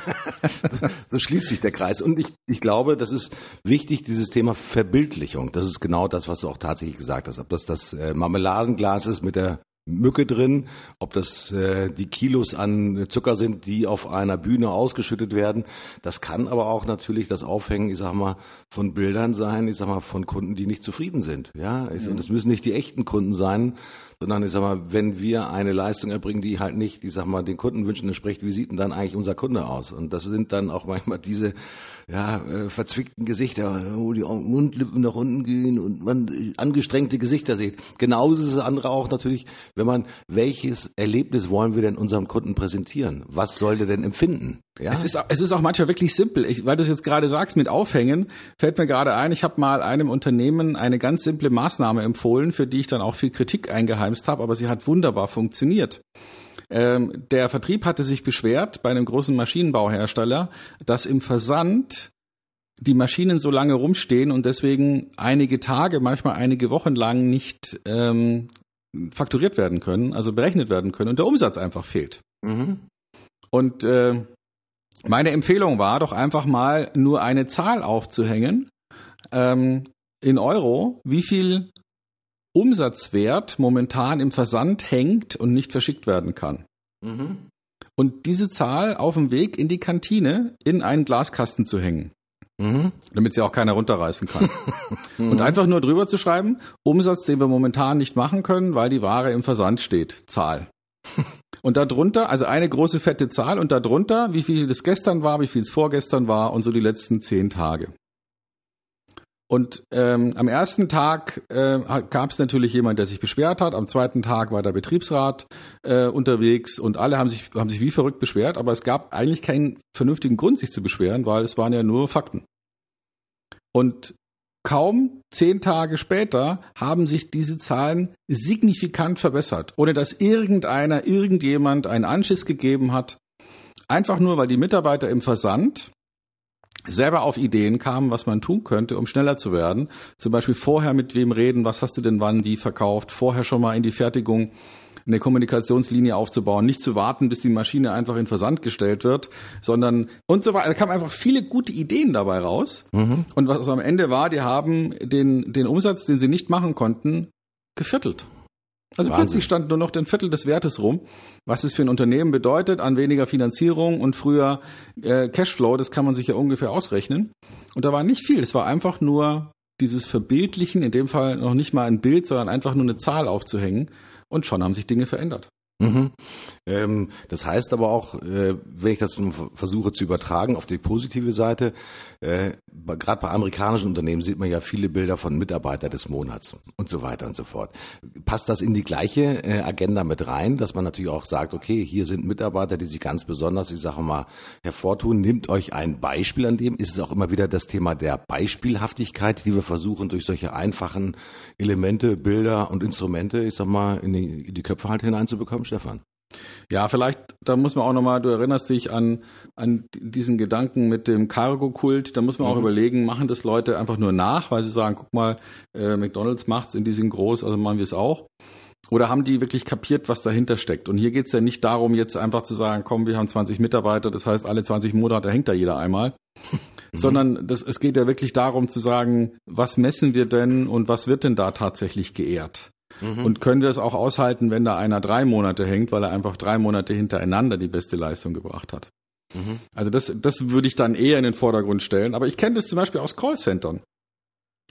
so, so, schließt sich der Kreis. Und ich, ich glaube, das ist wichtig, dieses Thema Verbildlichung. Das ist genau das, was du auch tatsächlich gesagt hast. Ob das das äh, Marmeladenglas ist mit der Mücke drin, ob das äh, die Kilos an Zucker sind, die auf einer Bühne ausgeschüttet werden. Das kann aber auch natürlich das Aufhängen, ich sag mal, von Bildern sein, ich sag mal, von Kunden, die nicht zufrieden sind. Ja, ich, mhm. und es müssen nicht die echten Kunden sein, sondern ich sag mal, wenn wir eine Leistung erbringen, die halt nicht, ich sag mal, den Kundenwünschen entspricht, wie sieht denn dann eigentlich unser Kunde aus? Und das sind dann auch manchmal diese ja, äh, verzwickten Gesichter, wo die Mundlippen nach unten gehen und man angestrengte Gesichter sieht. Genauso ist es andere auch natürlich, wenn man, welches Erlebnis wollen wir denn unserem Kunden präsentieren? Was soll der denn empfinden? Ja? Es, ist, es ist auch manchmal wirklich simpel. Ich, weil du es jetzt gerade sagst mit Aufhängen, fällt mir gerade ein, ich habe mal einem Unternehmen eine ganz simple Maßnahme empfohlen, für die ich dann auch viel Kritik eingeheimst habe, aber sie hat wunderbar funktioniert. Ähm, der Vertrieb hatte sich beschwert bei einem großen Maschinenbauhersteller, dass im Versand die Maschinen so lange rumstehen und deswegen einige Tage, manchmal einige Wochen lang nicht ähm, fakturiert werden können, also berechnet werden können und der Umsatz einfach fehlt. Mhm. Und äh, meine Empfehlung war doch einfach mal nur eine Zahl aufzuhängen ähm, in Euro, wie viel Umsatzwert momentan im Versand hängt und nicht verschickt werden kann. Mhm. Und diese Zahl auf dem Weg in die Kantine in einen Glaskasten zu hängen. Mhm. Damit sie auch keiner runterreißen kann. mhm. Und einfach nur drüber zu schreiben, Umsatz, den wir momentan nicht machen können, weil die Ware im Versand steht. Zahl. Und darunter, also eine große fette Zahl und darunter, wie viel das gestern war, wie viel es vorgestern war und so die letzten zehn Tage. Und ähm, am ersten Tag äh, gab es natürlich jemand, der sich beschwert hat. Am zweiten Tag war der Betriebsrat äh, unterwegs und alle haben sich, haben sich wie verrückt beschwert, aber es gab eigentlich keinen vernünftigen Grund, sich zu beschweren, weil es waren ja nur Fakten. Und kaum zehn Tage später haben sich diese Zahlen signifikant verbessert, ohne dass irgendeiner, irgendjemand einen Anschiss gegeben hat. Einfach nur, weil die Mitarbeiter im Versand selber auf Ideen kamen, was man tun könnte, um schneller zu werden. Zum Beispiel vorher mit wem reden, was hast du denn wann wie verkauft, vorher schon mal in die Fertigung eine Kommunikationslinie aufzubauen, nicht zu warten, bis die Maschine einfach in Versand gestellt wird, sondern und so weiter. Da kamen einfach viele gute Ideen dabei raus. Mhm. Und was am Ende war, die haben den, den Umsatz, den sie nicht machen konnten, geviertelt. Also Wahnsinn. plötzlich stand nur noch ein Viertel des Wertes rum. Was es für ein Unternehmen bedeutet an weniger Finanzierung und früher äh, Cashflow, das kann man sich ja ungefähr ausrechnen. Und da war nicht viel. Es war einfach nur dieses Verbildlichen, in dem Fall noch nicht mal ein Bild, sondern einfach nur eine Zahl aufzuhängen. Und schon haben sich Dinge verändert. Mhm. Ähm, das heißt aber auch, äh, wenn ich das versuche zu übertragen auf die positive Seite, äh, gerade bei amerikanischen Unternehmen sieht man ja viele Bilder von Mitarbeiter des Monats und so weiter und so fort. Passt das in die gleiche äh, Agenda mit rein, dass man natürlich auch sagt, okay, hier sind Mitarbeiter, die sich ganz besonders, ich sage mal, hervortun. Nehmt euch ein Beispiel an dem. Ist es auch immer wieder das Thema der Beispielhaftigkeit, die wir versuchen durch solche einfachen Elemente, Bilder und Instrumente, ich sag mal, in die, in die Köpfe halt hineinzubekommen? Stefan? Ja, vielleicht, da muss man auch nochmal, du erinnerst dich an, an diesen Gedanken mit dem Cargo-Kult, da muss man mhm. auch überlegen, machen das Leute einfach nur nach, weil sie sagen, guck mal, äh, McDonalds macht's in diesem groß, also machen wir es auch. Oder haben die wirklich kapiert, was dahinter steckt? Und hier geht's ja nicht darum, jetzt einfach zu sagen, komm, wir haben 20 Mitarbeiter, das heißt, alle 20 Monate hängt da jeder einmal. Mhm. Sondern das, es geht ja wirklich darum zu sagen, was messen wir denn und was wird denn da tatsächlich geehrt? Mhm. Und können wir es auch aushalten, wenn da einer drei Monate hängt, weil er einfach drei Monate hintereinander die beste Leistung gebracht hat. Mhm. Also das, das würde ich dann eher in den Vordergrund stellen. Aber ich kenne das zum Beispiel aus Callcentern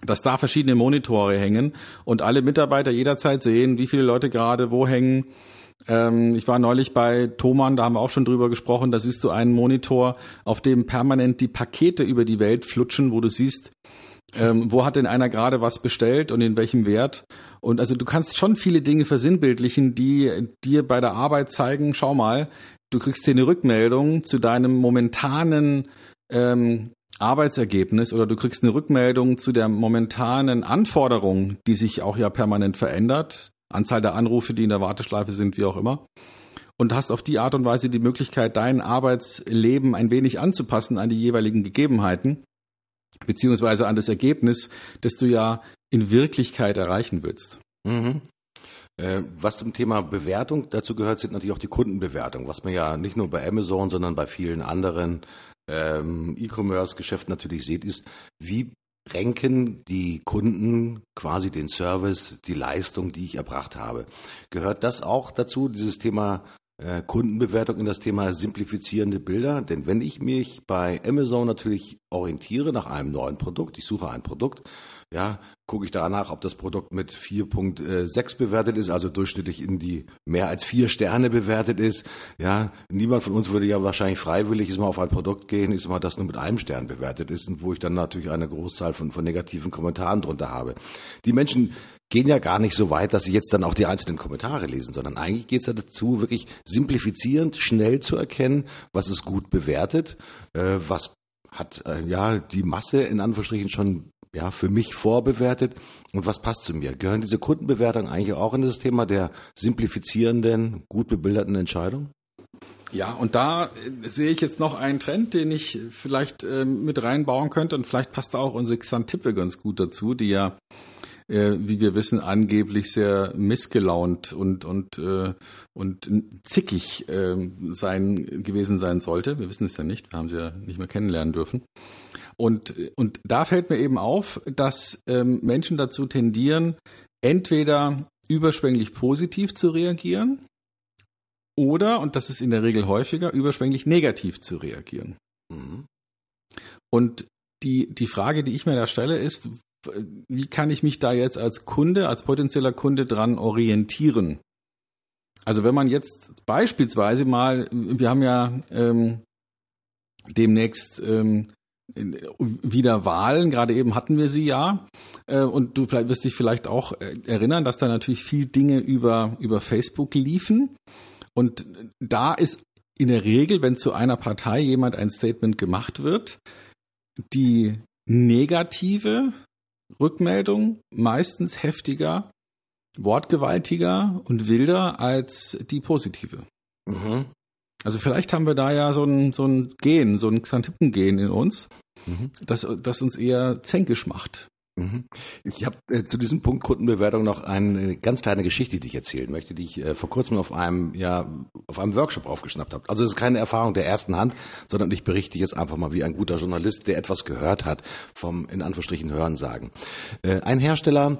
dass da verschiedene Monitore hängen und alle Mitarbeiter jederzeit sehen, wie viele Leute gerade wo hängen. Ähm, ich war neulich bei Thomann, da haben wir auch schon drüber gesprochen, da siehst du einen Monitor, auf dem permanent die Pakete über die Welt flutschen, wo du siehst, ähm, wo hat denn einer gerade was bestellt und in welchem Wert? Und also du kannst schon viele Dinge versinnbildlichen, die dir bei der Arbeit zeigen, schau mal, du kriegst hier eine Rückmeldung zu deinem momentanen ähm, Arbeitsergebnis oder du kriegst eine Rückmeldung zu der momentanen Anforderung, die sich auch ja permanent verändert, Anzahl der Anrufe, die in der Warteschleife sind, wie auch immer. Und hast auf die Art und Weise die Möglichkeit, dein Arbeitsleben ein wenig anzupassen an die jeweiligen Gegebenheiten beziehungsweise an das Ergebnis, das du ja in Wirklichkeit erreichen willst. Mhm. Äh, was zum Thema Bewertung dazu gehört, sind natürlich auch die Kundenbewertung, was man ja nicht nur bei Amazon, sondern bei vielen anderen ähm, E-Commerce-Geschäften natürlich sieht, ist, wie renken die Kunden quasi den Service, die Leistung, die ich erbracht habe. Gehört das auch dazu, dieses Thema äh, Kundenbewertung in das Thema simplifizierende Bilder. Denn wenn ich mich bei Amazon natürlich orientiere nach einem neuen Produkt, ich suche ein Produkt, ja, gucke ich danach, ob das Produkt mit 4.6 bewertet ist, also durchschnittlich in die mehr als vier Sterne bewertet ist. Ja, niemand von uns würde ja wahrscheinlich freiwillig ist mal auf ein Produkt gehen, ist mal das nur mit einem Stern bewertet ist und wo ich dann natürlich eine Großzahl von, von negativen Kommentaren drunter habe. Die Menschen gehen ja gar nicht so weit, dass sie jetzt dann auch die einzelnen Kommentare lesen, sondern eigentlich geht es ja dazu, wirklich simplifizierend, schnell zu erkennen, was ist gut bewertet, äh, was hat äh, ja die Masse in Anführungsstrichen schon ja für mich vorbewertet und was passt zu mir. Gehören diese Kundenbewertungen eigentlich auch in das Thema der simplifizierenden, gut bebilderten Entscheidung? Ja, und da äh, sehe ich jetzt noch einen Trend, den ich vielleicht äh, mit reinbauen könnte und vielleicht passt da auch unsere Xantippe ganz gut dazu, die ja äh, wie wir wissen, angeblich sehr missgelaunt und und äh, und zickig äh, sein gewesen sein sollte. Wir wissen es ja nicht, wir haben sie ja nicht mehr kennenlernen dürfen. Und und da fällt mir eben auf, dass ähm, Menschen dazu tendieren, entweder überschwänglich positiv zu reagieren oder, und das ist in der Regel häufiger, überschwänglich negativ zu reagieren. Mhm. Und die, die Frage, die ich mir da stelle, ist, wie kann ich mich da jetzt als Kunde, als potenzieller Kunde dran orientieren? Also wenn man jetzt beispielsweise mal, wir haben ja ähm, demnächst ähm, wieder Wahlen, gerade eben hatten wir sie ja, äh, und du wirst dich vielleicht auch äh, erinnern, dass da natürlich viel Dinge über, über Facebook liefen. Und da ist in der Regel, wenn zu einer Partei jemand ein Statement gemacht wird, die negative Rückmeldung meistens heftiger, wortgewaltiger und wilder als die positive. Mhm. Also vielleicht haben wir da ja so ein, so ein Gen, so ein Xantippen-Gen in uns, mhm. das, das uns eher zänkisch macht. Mhm. Ich habe äh, zu diesem Punkt Kundenbewertung noch eine ganz kleine Geschichte, die ich erzählen möchte, die ich äh, vor kurzem auf einem ja auf einem Workshop aufgeschnappt habe. Also es ist keine Erfahrung der ersten Hand, sondern ich berichte jetzt einfach mal wie ein guter Journalist, der etwas gehört hat vom in Anführungsstrichen Hörensagen. Äh, ein Hersteller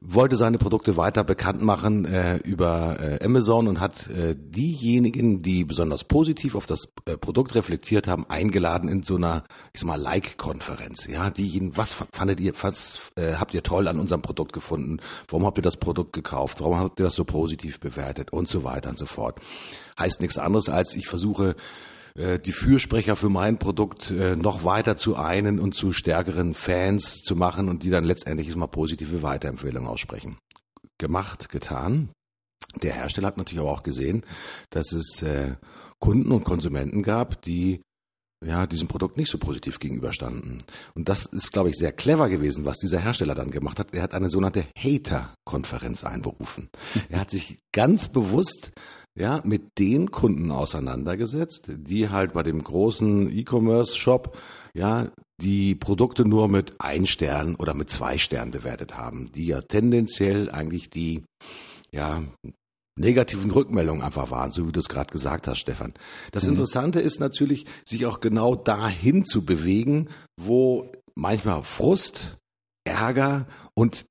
wollte seine Produkte weiter bekannt machen äh, über äh, Amazon und hat äh, diejenigen, die besonders positiv auf das äh, Produkt reflektiert haben, eingeladen in so einer, ich sag mal, Like-Konferenz. Ja, diejenigen, was fandet ihr, was äh, habt ihr toll an unserem Produkt gefunden? Warum habt ihr das Produkt gekauft? Warum habt ihr das so positiv bewertet? Und so weiter und so fort. Heißt nichts anderes als ich versuche die Fürsprecher für mein Produkt äh, noch weiter zu einen und zu stärkeren Fans zu machen und die dann letztendlich mal positive Weiterempfehlungen aussprechen. Gemacht, getan. Der Hersteller hat natürlich aber auch gesehen, dass es äh, Kunden und Konsumenten gab, die ja, diesem Produkt nicht so positiv gegenüberstanden. Und das ist, glaube ich, sehr clever gewesen, was dieser Hersteller dann gemacht hat. Er hat eine sogenannte Hater-Konferenz einberufen. Er hat sich ganz bewusst ja, mit den Kunden auseinandergesetzt, die halt bei dem großen E-Commerce-Shop, ja, die Produkte nur mit ein Stern oder mit zwei Sternen bewertet haben, die ja tendenziell eigentlich die, ja, negativen Rückmeldungen einfach waren, so wie du es gerade gesagt hast, Stefan. Das mhm. Interessante ist natürlich, sich auch genau dahin zu bewegen, wo manchmal Frust, Ärger und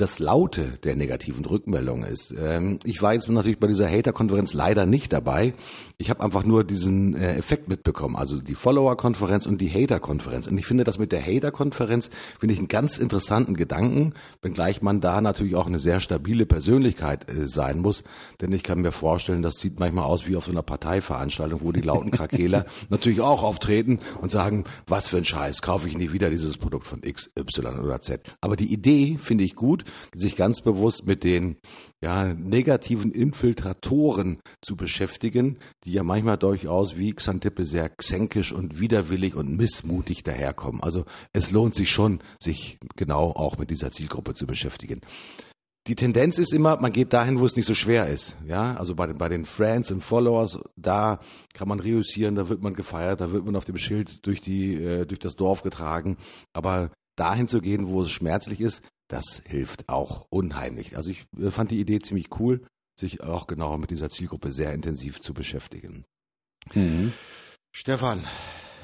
das Laute der negativen Rückmeldung ist. Ähm, ich war jetzt natürlich bei dieser Hater-Konferenz leider nicht dabei. Ich habe einfach nur diesen äh, Effekt mitbekommen, also die Follower-Konferenz und die Hater-Konferenz. Und ich finde das mit der Hater-Konferenz, finde ich einen ganz interessanten Gedanken, wenngleich man da natürlich auch eine sehr stabile Persönlichkeit äh, sein muss. Denn ich kann mir vorstellen, das sieht manchmal aus wie auf so einer Parteiveranstaltung, wo die lauten Krakeler natürlich auch auftreten und sagen, was für ein Scheiß, kaufe ich nie wieder dieses Produkt von X, Y oder Z. Aber die Idee finde ich gut sich ganz bewusst mit den ja, negativen Infiltratoren zu beschäftigen, die ja manchmal durchaus wie Xantippe sehr xenkisch und widerwillig und missmutig daherkommen. Also es lohnt sich schon, sich genau auch mit dieser Zielgruppe zu beschäftigen. Die Tendenz ist immer, man geht dahin, wo es nicht so schwer ist. Ja, also bei den, bei den Friends und Followers, da kann man reüssieren, da wird man gefeiert, da wird man auf dem Schild durch die, äh, durch das Dorf getragen. Aber dahin zu gehen, wo es schmerzlich ist, das hilft auch unheimlich. Also ich äh, fand die Idee ziemlich cool, sich auch genauer mit dieser Zielgruppe sehr intensiv zu beschäftigen. Mhm. Stefan,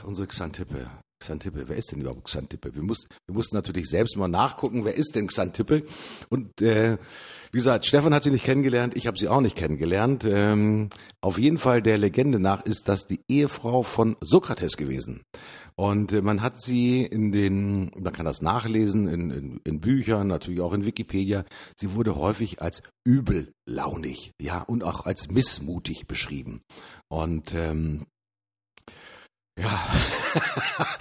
unsere Xantippe. Xantippe, wer ist denn überhaupt Xantippe? Wir, muss, wir mussten natürlich selbst mal nachgucken, wer ist denn Xantippe? Und äh, wie gesagt, Stefan hat sie nicht kennengelernt, ich habe sie auch nicht kennengelernt. Ähm, auf jeden Fall der Legende nach ist das die Ehefrau von Sokrates gewesen. Und äh, man hat sie in den, man kann das nachlesen in, in, in Büchern, natürlich auch in Wikipedia. Sie wurde häufig als übellaunig, ja, und auch als missmutig beschrieben. Und ähm, ja,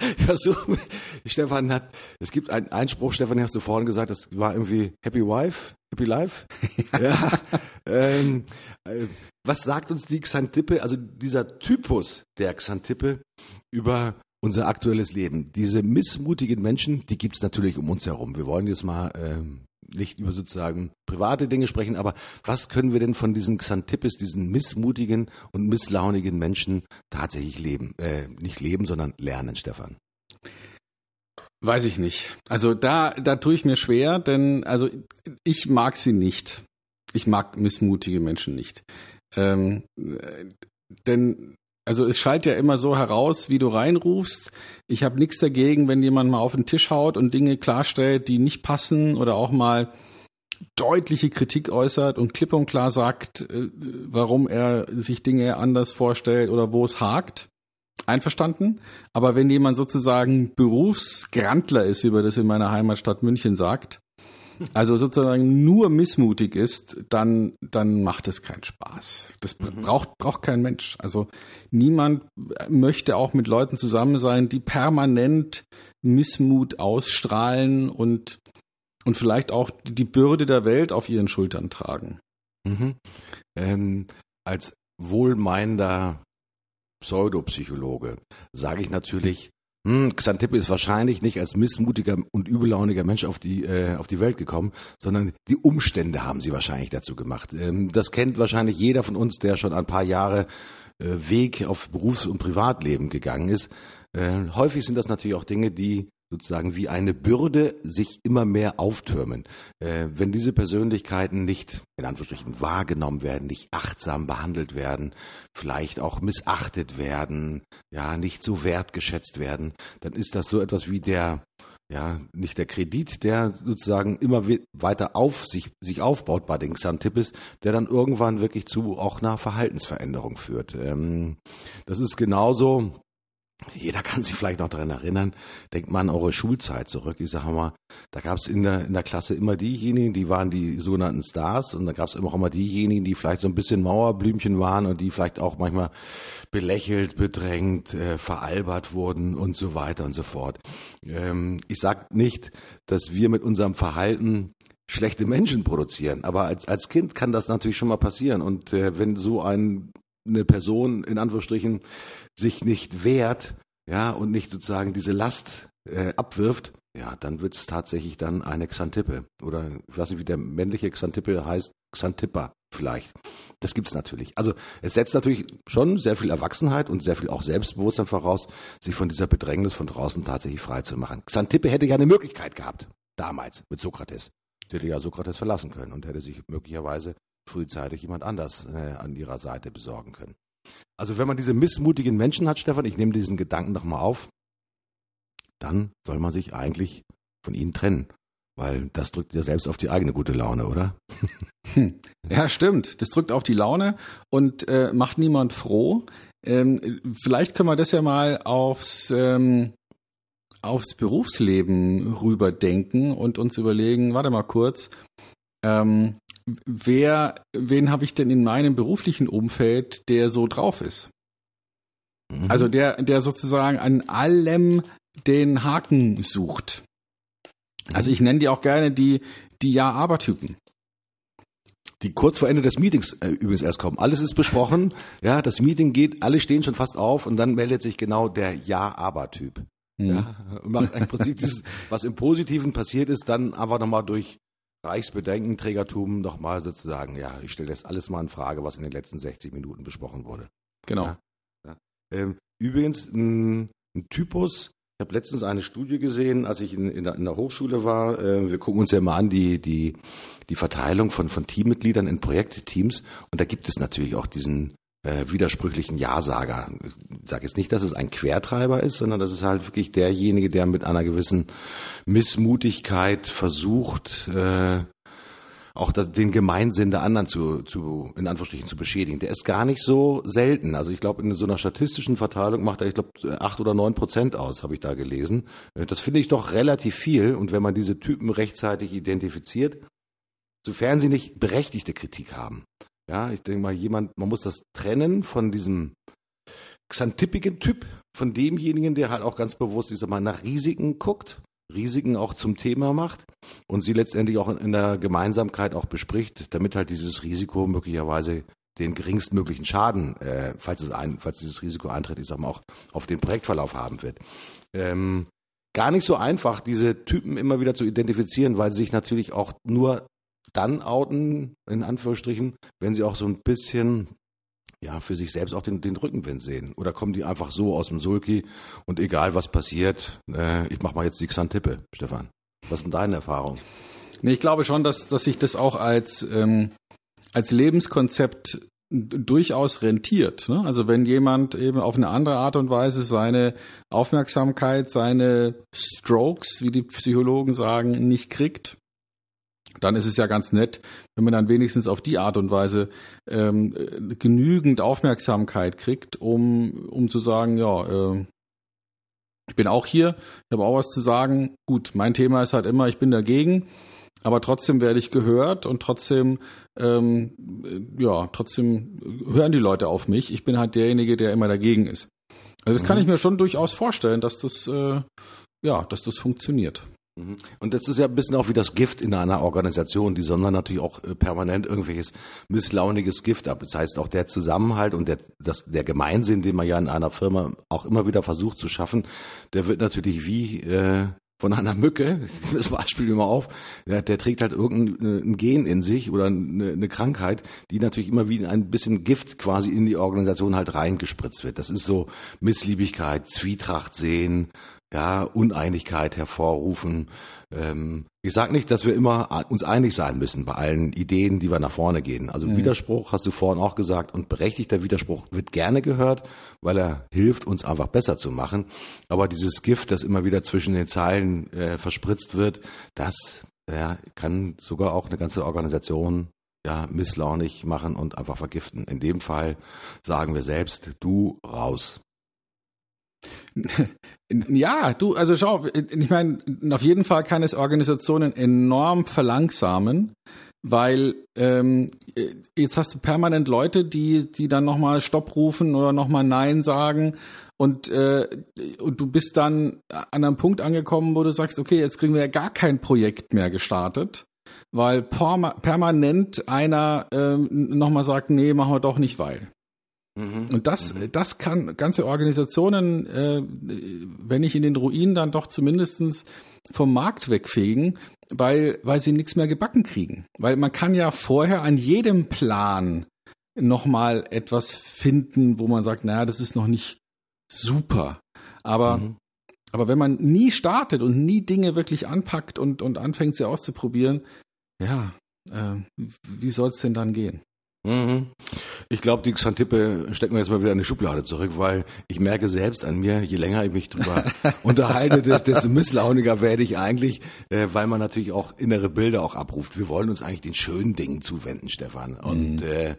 ich versuche, Stefan hat, es gibt einen Einspruch, Stefan, hast du vorhin gesagt, das war irgendwie Happy Wife, Happy Life. ja. ähm, äh, was sagt uns die Xantippe, also dieser Typus der Xantippe über unser aktuelles Leben. Diese missmutigen Menschen, die gibt es natürlich um uns herum. Wir wollen jetzt mal äh, nicht über sozusagen private Dinge sprechen, aber was können wir denn von diesen Xantippes, diesen missmutigen und misslaunigen Menschen tatsächlich leben? Äh, nicht leben, sondern lernen, Stefan. Weiß ich nicht. Also da, da tue ich mir schwer, denn also ich mag sie nicht. Ich mag missmutige Menschen nicht. Ähm, äh, denn also es schallt ja immer so heraus, wie du reinrufst. Ich habe nichts dagegen, wenn jemand mal auf den Tisch haut und Dinge klarstellt, die nicht passen oder auch mal deutliche Kritik äußert und klipp und klar sagt, äh, warum er sich Dinge anders vorstellt oder wo es hakt. Einverstanden. Aber wenn jemand sozusagen Berufsgrantler ist, wie man das in meiner Heimatstadt München sagt, also sozusagen nur missmutig ist, dann, dann macht es keinen Spaß. Das mhm. braucht, braucht kein Mensch. Also niemand möchte auch mit Leuten zusammen sein, die permanent Missmut ausstrahlen und, und vielleicht auch die Bürde der Welt auf ihren Schultern tragen. Mhm. Ähm, als wohlmeinender Pseudopsychologe sage ich natürlich, Xantippe ist wahrscheinlich nicht als missmutiger und übellauniger Mensch auf die, äh, auf die Welt gekommen, sondern die Umstände haben sie wahrscheinlich dazu gemacht. Ähm, das kennt wahrscheinlich jeder von uns, der schon ein paar Jahre äh, Weg auf Berufs- und Privatleben gegangen ist. Äh, häufig sind das natürlich auch Dinge, die sozusagen wie eine Bürde sich immer mehr auftürmen. Äh, wenn diese Persönlichkeiten nicht in Anführungsstrichen wahrgenommen werden, nicht achtsam behandelt werden, vielleicht auch missachtet werden, ja, nicht so wertgeschätzt werden, dann ist das so etwas wie der ja, nicht der Kredit, der sozusagen immer weiter auf sich, sich aufbaut bei den Xantippes, der dann irgendwann wirklich zu auch einer Verhaltensveränderung führt. Ähm, das ist genauso, jeder kann sich vielleicht noch daran erinnern, denkt mal an eure Schulzeit zurück. Ich sage mal, da gab es in der, in der Klasse immer diejenigen, die waren die sogenannten Stars und da gab es immer auch immer diejenigen, die vielleicht so ein bisschen Mauerblümchen waren und die vielleicht auch manchmal belächelt, bedrängt, äh, veralbert wurden und so weiter und so fort. Ähm, ich sage nicht, dass wir mit unserem Verhalten schlechte Menschen produzieren, aber als, als Kind kann das natürlich schon mal passieren und äh, wenn so ein eine Person in Anführungsstrichen sich nicht wehrt, ja, und nicht sozusagen diese Last äh, abwirft, ja, dann wird es tatsächlich dann eine Xantippe. Oder ich weiß nicht, wie der männliche Xantippe heißt, Xantippa vielleicht. Das gibt's natürlich. Also es setzt natürlich schon sehr viel Erwachsenheit und sehr viel auch Selbstbewusstsein voraus, sich von dieser Bedrängnis von draußen tatsächlich frei zu machen. Xantippe hätte ja eine Möglichkeit gehabt, damals mit Sokrates. Der hätte ja Sokrates verlassen können und hätte sich möglicherweise frühzeitig jemand anders äh, an ihrer Seite besorgen können. Also wenn man diese missmutigen Menschen hat, Stefan, ich nehme diesen Gedanken doch mal auf, dann soll man sich eigentlich von ihnen trennen. Weil das drückt ja selbst auf die eigene gute Laune, oder? Hm. Ja, stimmt. Das drückt auf die Laune und äh, macht niemand froh. Ähm, vielleicht können wir das ja mal aufs, ähm, aufs Berufsleben rüberdenken und uns überlegen, warte mal kurz, ähm, wer, wen habe ich denn in meinem beruflichen Umfeld, der so drauf ist? Mhm. Also der, der sozusagen an allem den Haken sucht. Also ich nenne die auch gerne die, die Ja-Aber-Typen. Die kurz vor Ende des Meetings äh, übrigens erst kommen. Alles ist besprochen, ja, das Meeting geht, alle stehen schon fast auf und dann meldet sich genau der Ja-Aber-Typ. Mhm. Ja, und macht im Prinzip dieses, was im Positiven passiert ist, dann einfach nochmal durch Reichsbedenkenträgertum nochmal sozusagen, ja, ich stelle das alles mal in Frage, was in den letzten 60 Minuten besprochen wurde. Genau. Ja, ja. Ähm, übrigens, ein, ein Typus, ich habe letztens eine Studie gesehen, als ich in, in, der, in der, Hochschule war. Äh, wir gucken uns ja mal an die, die, die Verteilung von, von Teammitgliedern in Projektteams. Und da gibt es natürlich auch diesen äh, widersprüchlichen Ja-Sager. Ich sage jetzt nicht, dass es ein Quertreiber ist, sondern das ist halt wirklich derjenige, der mit einer gewissen Missmutigkeit versucht, äh, auch das, den Gemeinsinn der anderen zu, zu, in Anführungsstrichen zu beschädigen. Der ist gar nicht so selten. Also ich glaube, in so einer statistischen Verteilung macht er, ich glaube, acht oder neun Prozent aus, habe ich da gelesen. Das finde ich doch relativ viel. Und wenn man diese Typen rechtzeitig identifiziert, sofern sie nicht berechtigte Kritik haben, ja, ich denke mal, jemand, man muss das trennen von diesem xantippigen Typ, von demjenigen, der halt auch ganz bewusst, ich sag mal, nach Risiken guckt, Risiken auch zum Thema macht und sie letztendlich auch in der Gemeinsamkeit auch bespricht, damit halt dieses Risiko möglicherweise den geringstmöglichen Schaden, äh, falls es ein, falls dieses Risiko eintritt, ich sag mal auch auf den Projektverlauf haben wird. Ähm, gar nicht so einfach, diese Typen immer wieder zu identifizieren, weil sie sich natürlich auch nur dann outen, in Anführungsstrichen, wenn sie auch so ein bisschen ja, für sich selbst auch den, den Rückenwind sehen? Oder kommen die einfach so aus dem Sulki und egal was passiert, äh, ich mach mal jetzt die Xantippe, Stefan. Was sind deine Erfahrungen? Nee, ich glaube schon, dass, dass sich das auch als, ähm, als Lebenskonzept durchaus rentiert. Ne? Also wenn jemand eben auf eine andere Art und Weise seine Aufmerksamkeit, seine Strokes, wie die Psychologen sagen, nicht kriegt, dann ist es ja ganz nett, wenn man dann wenigstens auf die Art und Weise ähm, genügend Aufmerksamkeit kriegt, um, um zu sagen, ja, äh, ich bin auch hier, ich habe auch was zu sagen. Gut, mein Thema ist halt immer, ich bin dagegen, aber trotzdem werde ich gehört und trotzdem, ähm, ja, trotzdem hören die Leute auf mich. Ich bin halt derjenige, der immer dagegen ist. Also das mhm. kann ich mir schon durchaus vorstellen, dass das, äh, ja, dass das funktioniert. Mhm. Und das ist ja ein bisschen auch wie das Gift in einer Organisation. Die sondern natürlich auch äh, permanent irgendwelches misslauniges Gift ab. Das heißt, auch der Zusammenhalt und der, das, der Gemeinsinn, den man ja in einer Firma auch immer wieder versucht zu schaffen, der wird natürlich wie äh, von einer Mücke, das Beispiel immer auf, der, der trägt halt irgendein Gen in sich oder eine, eine, Krankheit, die natürlich immer wie ein bisschen Gift quasi in die Organisation halt reingespritzt wird. Das ist so Missliebigkeit, Zwietracht sehen, ja, Uneinigkeit hervorrufen. Ähm, ich sage nicht, dass wir immer uns einig sein müssen bei allen Ideen, die wir nach vorne gehen. Also mhm. Widerspruch, hast du vorhin auch gesagt, und berechtigter Widerspruch wird gerne gehört, weil er hilft, uns einfach besser zu machen. Aber dieses Gift, das immer wieder zwischen den Zeilen äh, verspritzt wird, das ja, kann sogar auch eine ganze Organisation ja, misslaunig machen und einfach vergiften. In dem Fall sagen wir selbst, du raus. Ja, du, also schau, ich meine, auf jeden Fall kann es Organisationen enorm verlangsamen, weil ähm, jetzt hast du permanent Leute, die, die dann nochmal Stopp rufen oder nochmal Nein sagen und, äh, und du bist dann an einem Punkt angekommen, wo du sagst, okay, jetzt kriegen wir ja gar kein Projekt mehr gestartet, weil permanent einer ähm, nochmal sagt, nee, machen wir doch nicht, weil. Mhm. Und das, mhm. das kann ganze Organisationen, äh, wenn nicht in den Ruinen, dann doch zumindestens vom Markt wegfegen, weil, weil sie nichts mehr gebacken kriegen. Weil man kann ja vorher an jedem Plan nochmal etwas finden, wo man sagt, naja, das ist noch nicht super. Aber, mhm. aber wenn man nie startet und nie Dinge wirklich anpackt und, und anfängt, sie auszuprobieren, ja, äh, wie soll es denn dann gehen? Mhm. Ich glaube, die Xantippe stecken wir jetzt mal wieder in die Schublade zurück, weil ich merke selbst an mir, je länger ich mich drüber unterhalte, desto misslauniger werde ich eigentlich, äh, weil man natürlich auch innere Bilder auch abruft. Wir wollen uns eigentlich den schönen Dingen zuwenden, Stefan. Und mhm. äh,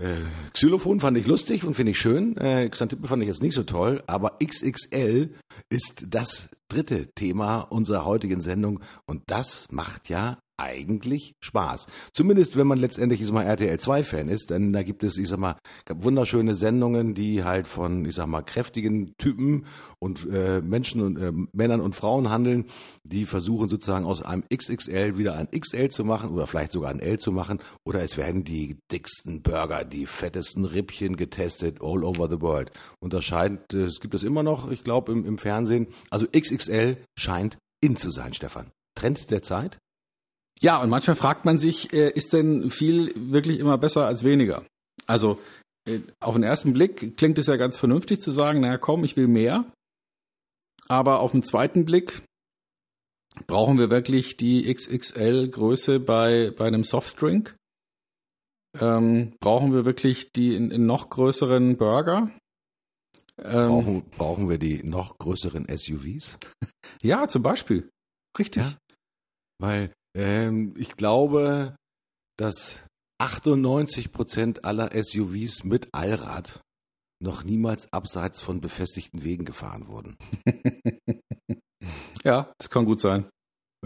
äh, Xylophon fand ich lustig und finde ich schön. Äh, Xantippe fand ich jetzt nicht so toll, aber XXL ist das dritte Thema unserer heutigen Sendung und das macht ja eigentlich Spaß. Zumindest wenn man letztendlich, ich sag mal, RTL 2 Fan ist, denn da gibt es, ich sag mal, wunderschöne Sendungen, die halt von, ich sag mal, kräftigen Typen und äh, Menschen und äh, Männern und Frauen handeln, die versuchen sozusagen aus einem XXL wieder ein XL zu machen oder vielleicht sogar ein L zu machen oder es werden die dicksten Burger, die fettesten Rippchen getestet all over the world. Unterscheidend, äh, es gibt es immer noch, ich glaube, im, im Fernsehen. Also XXL scheint in zu sein, Stefan. Trend der Zeit? Ja, und manchmal fragt man sich, äh, ist denn viel wirklich immer besser als weniger? Also äh, auf den ersten Blick klingt es ja ganz vernünftig zu sagen, naja komm, ich will mehr. Aber auf den zweiten Blick brauchen wir wirklich die XXL-Größe bei, bei einem Softdrink? Ähm, brauchen wir wirklich die in, in noch größeren Burger? Ähm, brauchen, brauchen wir die noch größeren SUVs? Ja, zum Beispiel. Richtig. Ja, weil ähm, ich glaube, dass 98 Prozent aller SUVs mit Allrad noch niemals abseits von befestigten Wegen gefahren wurden. ja, das kann gut sein.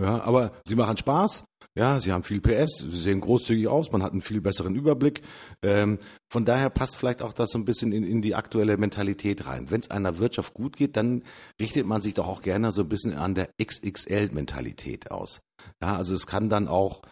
Ja, aber sie machen Spaß. Ja, sie haben viel PS, sie sehen großzügig aus, man hat einen viel besseren Überblick. Ähm, von daher passt vielleicht auch das so ein bisschen in, in die aktuelle Mentalität rein. Wenn es einer Wirtschaft gut geht, dann richtet man sich doch auch gerne so ein bisschen an der XXL-Mentalität aus. Ja, also es kann dann auch,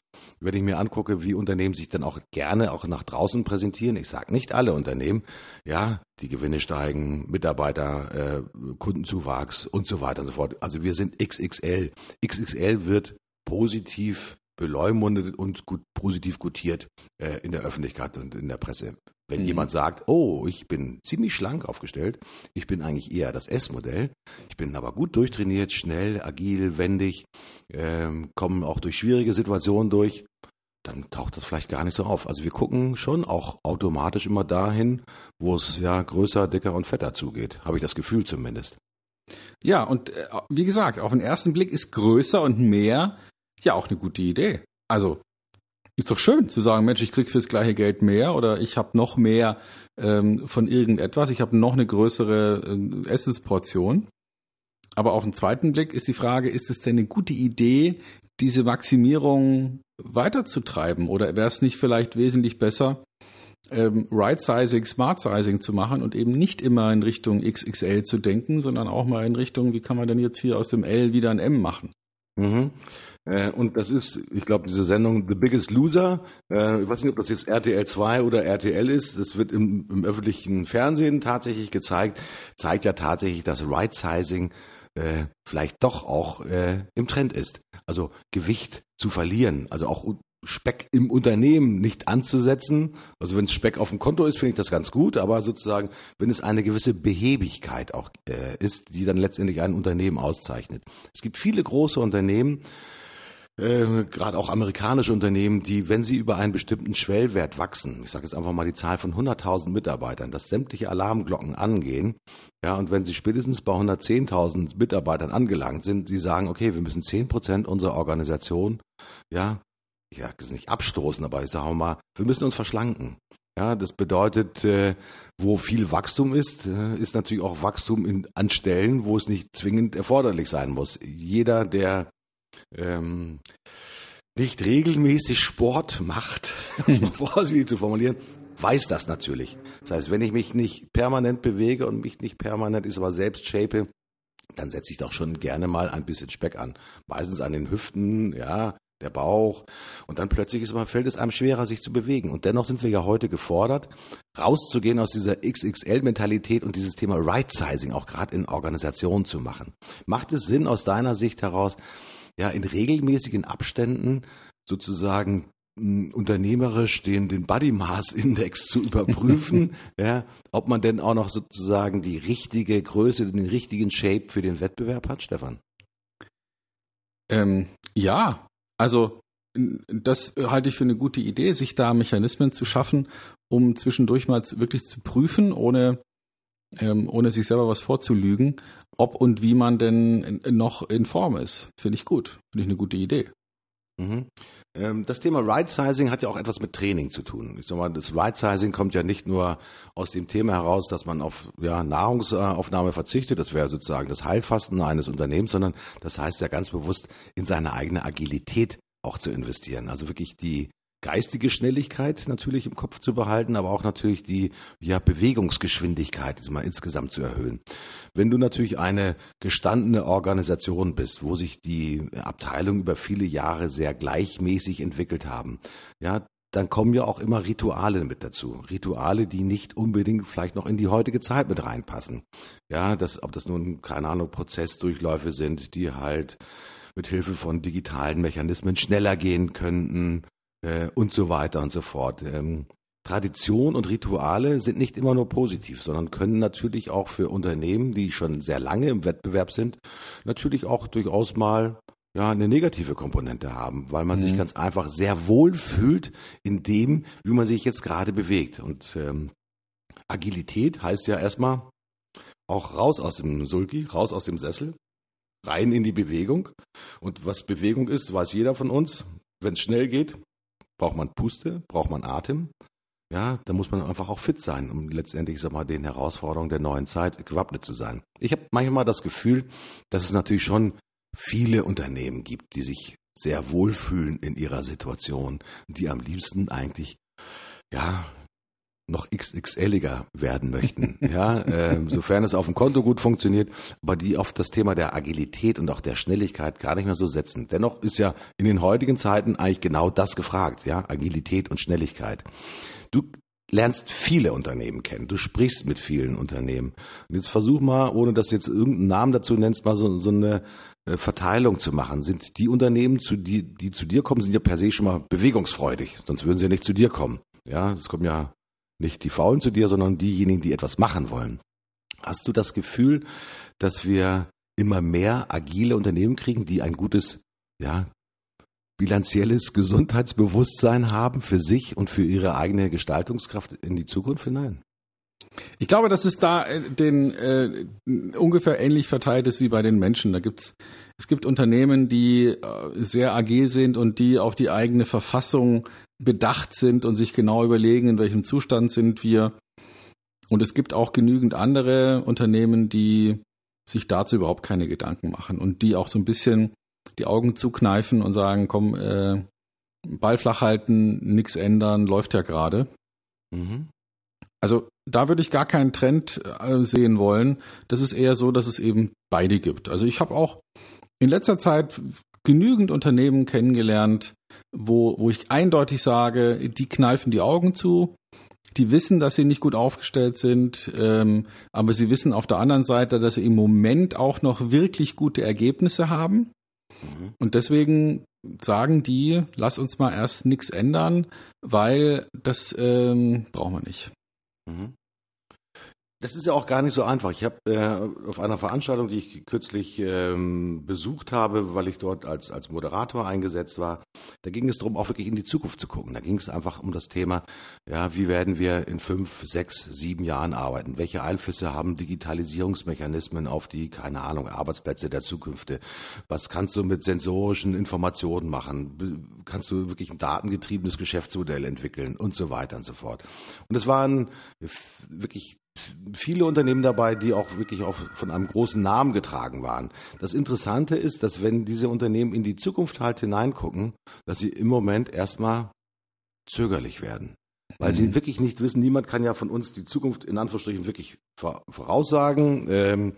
wenn ich mir angucke, wie Unternehmen sich dann auch gerne auch nach draußen präsentieren. Ich sage nicht alle Unternehmen, ja, die Gewinne steigen, Mitarbeiter, äh, Kundenzuwachs und so weiter und so fort. Also wir sind XXL. XXL wird positiv beleumundet und gut, positiv gutiert äh, in der Öffentlichkeit und in der Presse. Wenn mhm. jemand sagt, oh, ich bin ziemlich schlank aufgestellt, ich bin eigentlich eher das S-Modell, ich bin aber gut durchtrainiert, schnell, agil, wendig, ähm, kommen auch durch schwierige Situationen durch, dann taucht das vielleicht gar nicht so auf. Also wir gucken schon auch automatisch immer dahin, wo es ja größer, dicker und fetter zugeht, habe ich das Gefühl zumindest. Ja, und äh, wie gesagt, auf den ersten Blick ist größer und mehr ja auch eine gute Idee. Also ist doch schön zu sagen, Mensch, ich krieg fürs gleiche Geld mehr oder ich habe noch mehr ähm, von irgendetwas, ich habe noch eine größere äh, Essensportion. Aber auf den zweiten Blick ist die Frage, ist es denn eine gute Idee, diese Maximierung weiterzutreiben? Oder wäre es nicht vielleicht wesentlich besser, ähm, Right-Sizing, Smart-Sizing zu machen und eben nicht immer in Richtung XXL zu denken, sondern auch mal in Richtung, wie kann man denn jetzt hier aus dem L wieder ein M machen? Mhm. Äh, und das ist, ich glaube, diese Sendung The Biggest Loser, äh, ich weiß nicht, ob das jetzt RTL 2 oder RTL ist, das wird im, im öffentlichen Fernsehen tatsächlich gezeigt, zeigt ja tatsächlich, dass Right-Sizing äh, vielleicht doch auch äh, im Trend ist. Also Gewicht zu verlieren, also auch Speck im Unternehmen nicht anzusetzen. Also wenn es Speck auf dem Konto ist, finde ich das ganz gut, aber sozusagen, wenn es eine gewisse Behebigkeit auch äh, ist, die dann letztendlich ein Unternehmen auszeichnet. Es gibt viele große Unternehmen, äh, gerade auch amerikanische Unternehmen, die, wenn sie über einen bestimmten Schwellwert wachsen, ich sage jetzt einfach mal die Zahl von 100.000 Mitarbeitern, dass sämtliche Alarmglocken angehen, ja, und wenn sie spätestens bei 110.000 Mitarbeitern angelangt sind, sie sagen, okay, wir müssen 10 Prozent unserer Organisation, ja, ja, das ist nicht abstoßen, aber ich sage mal, wir müssen uns verschlanken. Ja, das bedeutet, äh, wo viel Wachstum ist, äh, ist natürlich auch Wachstum in, an Stellen, wo es nicht zwingend erforderlich sein muss. Jeder, der ähm, nicht regelmäßig Sport macht, um mal vorsichtig zu formulieren, weiß das natürlich. Das heißt, wenn ich mich nicht permanent bewege und mich nicht permanent ist aber selbst shape, dann setze ich doch schon gerne mal ein bisschen Speck an. Meistens an den Hüften, ja, der Bauch. Und dann plötzlich ist fällt es einem schwerer, sich zu bewegen. Und dennoch sind wir ja heute gefordert, rauszugehen aus dieser XXL-Mentalität und dieses Thema Right-Sizing auch gerade in Organisationen zu machen. Macht es Sinn aus deiner Sicht heraus, ja, in regelmäßigen Abständen sozusagen hm, unternehmerisch den, den Body Mass Index zu überprüfen, ja, ob man denn auch noch sozusagen die richtige Größe, den richtigen Shape für den Wettbewerb hat, Stefan? Ähm, ja, also das halte ich für eine gute Idee, sich da Mechanismen zu schaffen, um zwischendurch mal wirklich zu prüfen, ohne ähm, ohne sich selber was vorzulügen, ob und wie man denn noch in Form ist. Finde ich gut. Finde ich eine gute Idee. Mhm. Ähm, das Thema Right Sizing hat ja auch etwas mit Training zu tun. Ich sag mal, das Right Sizing kommt ja nicht nur aus dem Thema heraus, dass man auf ja, Nahrungsaufnahme verzichtet, das wäre sozusagen das Heilfasten eines Unternehmens, sondern das heißt ja ganz bewusst in seine eigene Agilität auch zu investieren. Also wirklich die geistige Schnelligkeit natürlich im Kopf zu behalten, aber auch natürlich die ja, Bewegungsgeschwindigkeit mal insgesamt zu erhöhen. Wenn du natürlich eine gestandene Organisation bist, wo sich die Abteilungen über viele Jahre sehr gleichmäßig entwickelt haben, ja, dann kommen ja auch immer Rituale mit dazu. Rituale, die nicht unbedingt vielleicht noch in die heutige Zeit mit reinpassen. Ja, das, ob das nun, keine Ahnung, Prozessdurchläufe sind, die halt mit Hilfe von digitalen Mechanismen schneller gehen könnten, äh, und so weiter und so fort. Ähm, Tradition und Rituale sind nicht immer nur positiv, sondern können natürlich auch für Unternehmen, die schon sehr lange im Wettbewerb sind, natürlich auch durchaus mal ja, eine negative Komponente haben, weil man mhm. sich ganz einfach sehr wohl fühlt in dem, wie man sich jetzt gerade bewegt. Und ähm, Agilität heißt ja erstmal auch raus aus dem Sulki, raus aus dem Sessel, rein in die Bewegung. Und was Bewegung ist, weiß jeder von uns. Wenn es schnell geht, braucht man Puste, braucht man Atem. Ja, da muss man einfach auch fit sein, um letztendlich, sag mal, den Herausforderungen der neuen Zeit gewappnet zu sein. Ich habe manchmal das Gefühl, dass es natürlich schon viele Unternehmen gibt, die sich sehr wohlfühlen in ihrer Situation, die am liebsten eigentlich ja noch XXLiger werden möchten, ja, äh, sofern es auf dem Konto gut funktioniert, aber die auf das Thema der Agilität und auch der Schnelligkeit gar nicht mehr so setzen. Dennoch ist ja in den heutigen Zeiten eigentlich genau das gefragt, ja, Agilität und Schnelligkeit. Du lernst viele Unternehmen kennen, du sprichst mit vielen Unternehmen. Und jetzt versuch mal, ohne dass du jetzt irgendeinen Namen dazu nennst, mal so, so eine äh, Verteilung zu machen. Sind die Unternehmen, zu die, die zu dir kommen, sind ja per se schon mal bewegungsfreudig, sonst würden sie ja nicht zu dir kommen. Ja, es kommen ja nicht die Faulen zu dir, sondern diejenigen, die etwas machen wollen. Hast du das Gefühl, dass wir immer mehr agile Unternehmen kriegen, die ein gutes, ja, bilanzielles Gesundheitsbewusstsein haben für sich und für ihre eigene Gestaltungskraft in die Zukunft hinein? Ich glaube, dass es da äh, den äh, ungefähr ähnlich verteilt ist wie bei den Menschen. Da gibt's es gibt Unternehmen, die äh, sehr agil sind und die auf die eigene Verfassung bedacht sind und sich genau überlegen, in welchem Zustand sind wir. Und es gibt auch genügend andere Unternehmen, die sich dazu überhaupt keine Gedanken machen und die auch so ein bisschen die Augen zukneifen und sagen, komm, äh, Ball flach halten, nichts ändern, läuft ja gerade. Mhm. Also da würde ich gar keinen Trend äh, sehen wollen. Das ist eher so, dass es eben beide gibt. Also ich habe auch in letzter Zeit genügend Unternehmen kennengelernt, wo, wo ich eindeutig sage, die kneifen die Augen zu, die wissen, dass sie nicht gut aufgestellt sind, ähm, aber sie wissen auf der anderen Seite, dass sie im Moment auch noch wirklich gute Ergebnisse haben. Mhm. Und deswegen sagen die, lass uns mal erst nichts ändern, weil das ähm, brauchen wir nicht. Mhm. Das ist ja auch gar nicht so einfach. Ich habe äh, auf einer Veranstaltung, die ich kürzlich ähm, besucht habe, weil ich dort als, als Moderator eingesetzt war, da ging es darum, auch wirklich in die Zukunft zu gucken. Da ging es einfach um das Thema, ja, wie werden wir in fünf, sechs, sieben Jahren arbeiten? Welche Einflüsse haben Digitalisierungsmechanismen auf die, keine Ahnung, Arbeitsplätze der Zukunft? Was kannst du mit sensorischen Informationen machen? Kannst du wirklich ein datengetriebenes Geschäftsmodell entwickeln und so weiter und so fort? Und es waren wirklich viele Unternehmen dabei, die auch wirklich auch von einem großen Namen getragen waren. Das Interessante ist, dass wenn diese Unternehmen in die Zukunft halt hineingucken, dass sie im Moment erstmal zögerlich werden weil sie mhm. wirklich nicht wissen, niemand kann ja von uns die Zukunft in Anführungsstrichen wirklich voraussagen. Ähm,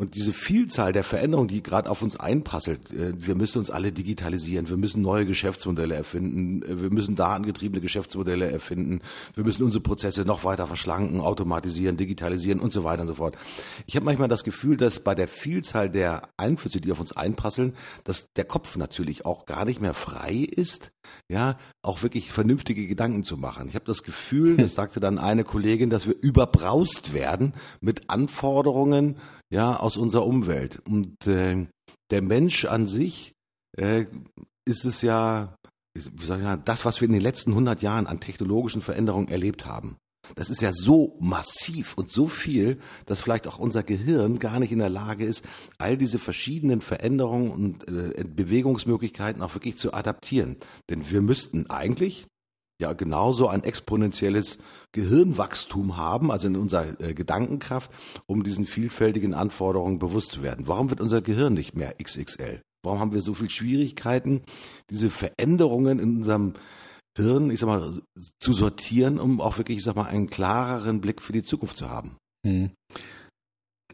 und diese Vielzahl der Veränderungen, die gerade auf uns einprasselt, äh, wir müssen uns alle digitalisieren, wir müssen neue Geschäftsmodelle erfinden, äh, wir müssen datengetriebene Geschäftsmodelle erfinden, wir müssen unsere Prozesse noch weiter verschlanken, automatisieren, digitalisieren und so weiter und so fort. Ich habe manchmal das Gefühl, dass bei der Vielzahl der Einflüsse, die auf uns einprasseln, dass der Kopf natürlich auch gar nicht mehr frei ist, ja, auch wirklich vernünftige Gedanken zu machen. Ich habe das Gefühl, das sagte dann eine Kollegin, dass wir überbraust werden mit Anforderungen ja aus unserer Umwelt. Und äh, der Mensch an sich äh, ist es ja, wie soll ich sagen, das, was wir in den letzten 100 Jahren an technologischen Veränderungen erlebt haben. Das ist ja so massiv und so viel, dass vielleicht auch unser Gehirn gar nicht in der Lage ist, all diese verschiedenen Veränderungen und äh, Bewegungsmöglichkeiten auch wirklich zu adaptieren. Denn wir müssten eigentlich ja genauso ein exponentielles Gehirnwachstum haben, also in unserer äh, Gedankenkraft, um diesen vielfältigen Anforderungen bewusst zu werden. Warum wird unser Gehirn nicht mehr XXL? Warum haben wir so viele Schwierigkeiten, diese Veränderungen in unserem Hirn, ich sag mal, zu sortieren, um auch wirklich, ich sag mal, einen klareren Blick für die Zukunft zu haben? Hm.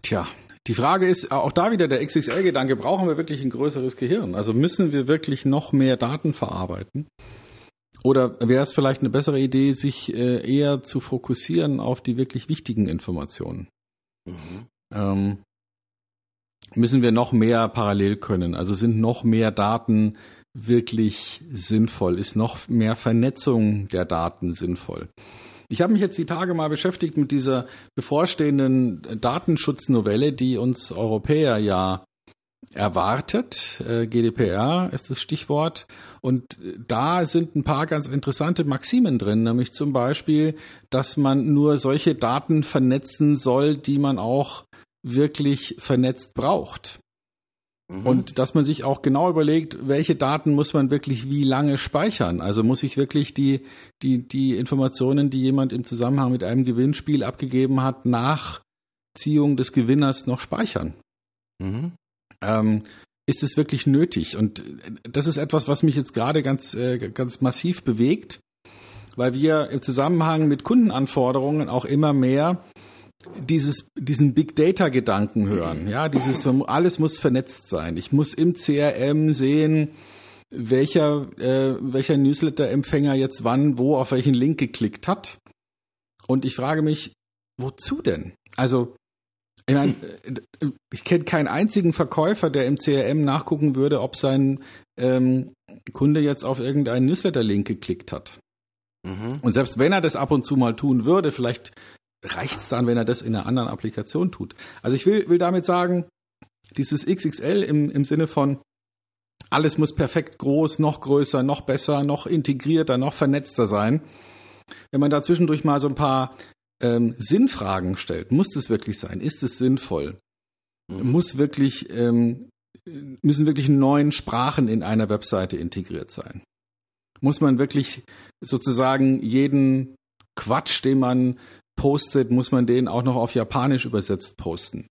Tja, die Frage ist auch da wieder der XXL-Gedanke, brauchen wir wirklich ein größeres Gehirn? Also müssen wir wirklich noch mehr Daten verarbeiten? Oder wäre es vielleicht eine bessere Idee, sich äh, eher zu fokussieren auf die wirklich wichtigen Informationen? Mhm. Ähm, müssen wir noch mehr parallel können? Also sind noch mehr Daten wirklich sinnvoll? Ist noch mehr Vernetzung der Daten sinnvoll? Ich habe mich jetzt die Tage mal beschäftigt mit dieser bevorstehenden Datenschutznovelle, die uns Europäer ja erwartet. Äh, GDPR ist das Stichwort. Und da sind ein paar ganz interessante Maximen drin, nämlich zum Beispiel, dass man nur solche Daten vernetzen soll, die man auch wirklich vernetzt braucht. Mhm. Und dass man sich auch genau überlegt, welche Daten muss man wirklich wie lange speichern. Also muss ich wirklich die, die, die Informationen, die jemand im Zusammenhang mit einem Gewinnspiel abgegeben hat, nach Ziehung des Gewinners noch speichern. Mhm ähm, ist es wirklich nötig? Und das ist etwas, was mich jetzt gerade ganz, äh, ganz massiv bewegt, weil wir im Zusammenhang mit Kundenanforderungen auch immer mehr dieses, diesen Big Data Gedanken hören. Ja, dieses, alles muss vernetzt sein. Ich muss im CRM sehen, welcher, äh, welcher Newsletter-Empfänger jetzt wann, wo, auf welchen Link geklickt hat. Und ich frage mich, wozu denn? Also, ich meine, ich kenne keinen einzigen Verkäufer, der im CRM nachgucken würde, ob sein ähm, Kunde jetzt auf irgendeinen Newsletter-Link geklickt hat. Mhm. Und selbst wenn er das ab und zu mal tun würde, vielleicht reicht es dann, wenn er das in einer anderen Applikation tut. Also ich will, will damit sagen, dieses XXL im, im Sinne von alles muss perfekt groß, noch größer, noch besser, noch integrierter, noch vernetzter sein. Wenn man da zwischendurch mal so ein paar ähm, Sinnfragen stellt. Muss das wirklich sein? Ist es sinnvoll? Mhm. Muss wirklich, ähm, müssen wirklich neun Sprachen in einer Webseite integriert sein? Muss man wirklich sozusagen jeden Quatsch, den man postet, muss man den auch noch auf Japanisch übersetzt posten?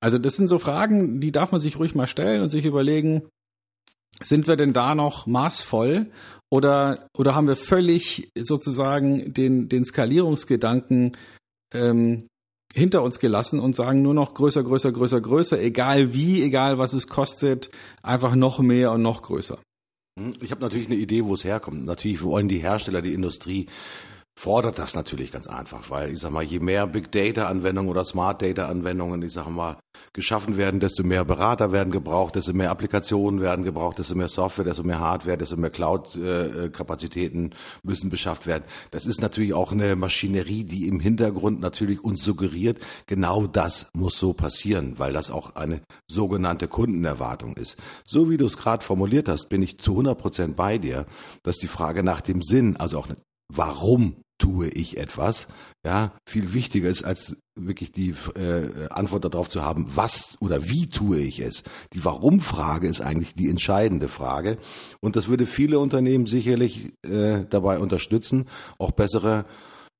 Also das sind so Fragen, die darf man sich ruhig mal stellen und sich überlegen, sind wir denn da noch maßvoll oder, oder haben wir völlig sozusagen den, den Skalierungsgedanken ähm, hinter uns gelassen und sagen nur noch größer, größer, größer, größer, egal wie, egal was es kostet, einfach noch mehr und noch größer. Hm, ich habe natürlich eine Idee, wo es herkommt. Natürlich wollen die Hersteller, die Industrie fordert das natürlich ganz einfach, weil ich sag mal, je mehr Big Data Anwendungen oder Smart Data Anwendungen, ich sag mal, geschaffen werden, desto mehr Berater werden gebraucht, desto mehr Applikationen werden gebraucht, desto mehr Software, desto mehr Hardware, desto mehr Cloud Kapazitäten müssen beschafft werden. Das ist natürlich auch eine Maschinerie, die im Hintergrund natürlich uns suggeriert, genau das muss so passieren, weil das auch eine sogenannte Kundenerwartung ist. So wie du es gerade formuliert hast, bin ich zu 100 Prozent bei dir, dass die Frage nach dem Sinn, also auch warum tue ich etwas, ja, viel wichtiger ist, als wirklich die äh, Antwort darauf zu haben, was oder wie tue ich es. Die Warum-Frage ist eigentlich die entscheidende Frage. Und das würde viele Unternehmen sicherlich äh, dabei unterstützen, auch bessere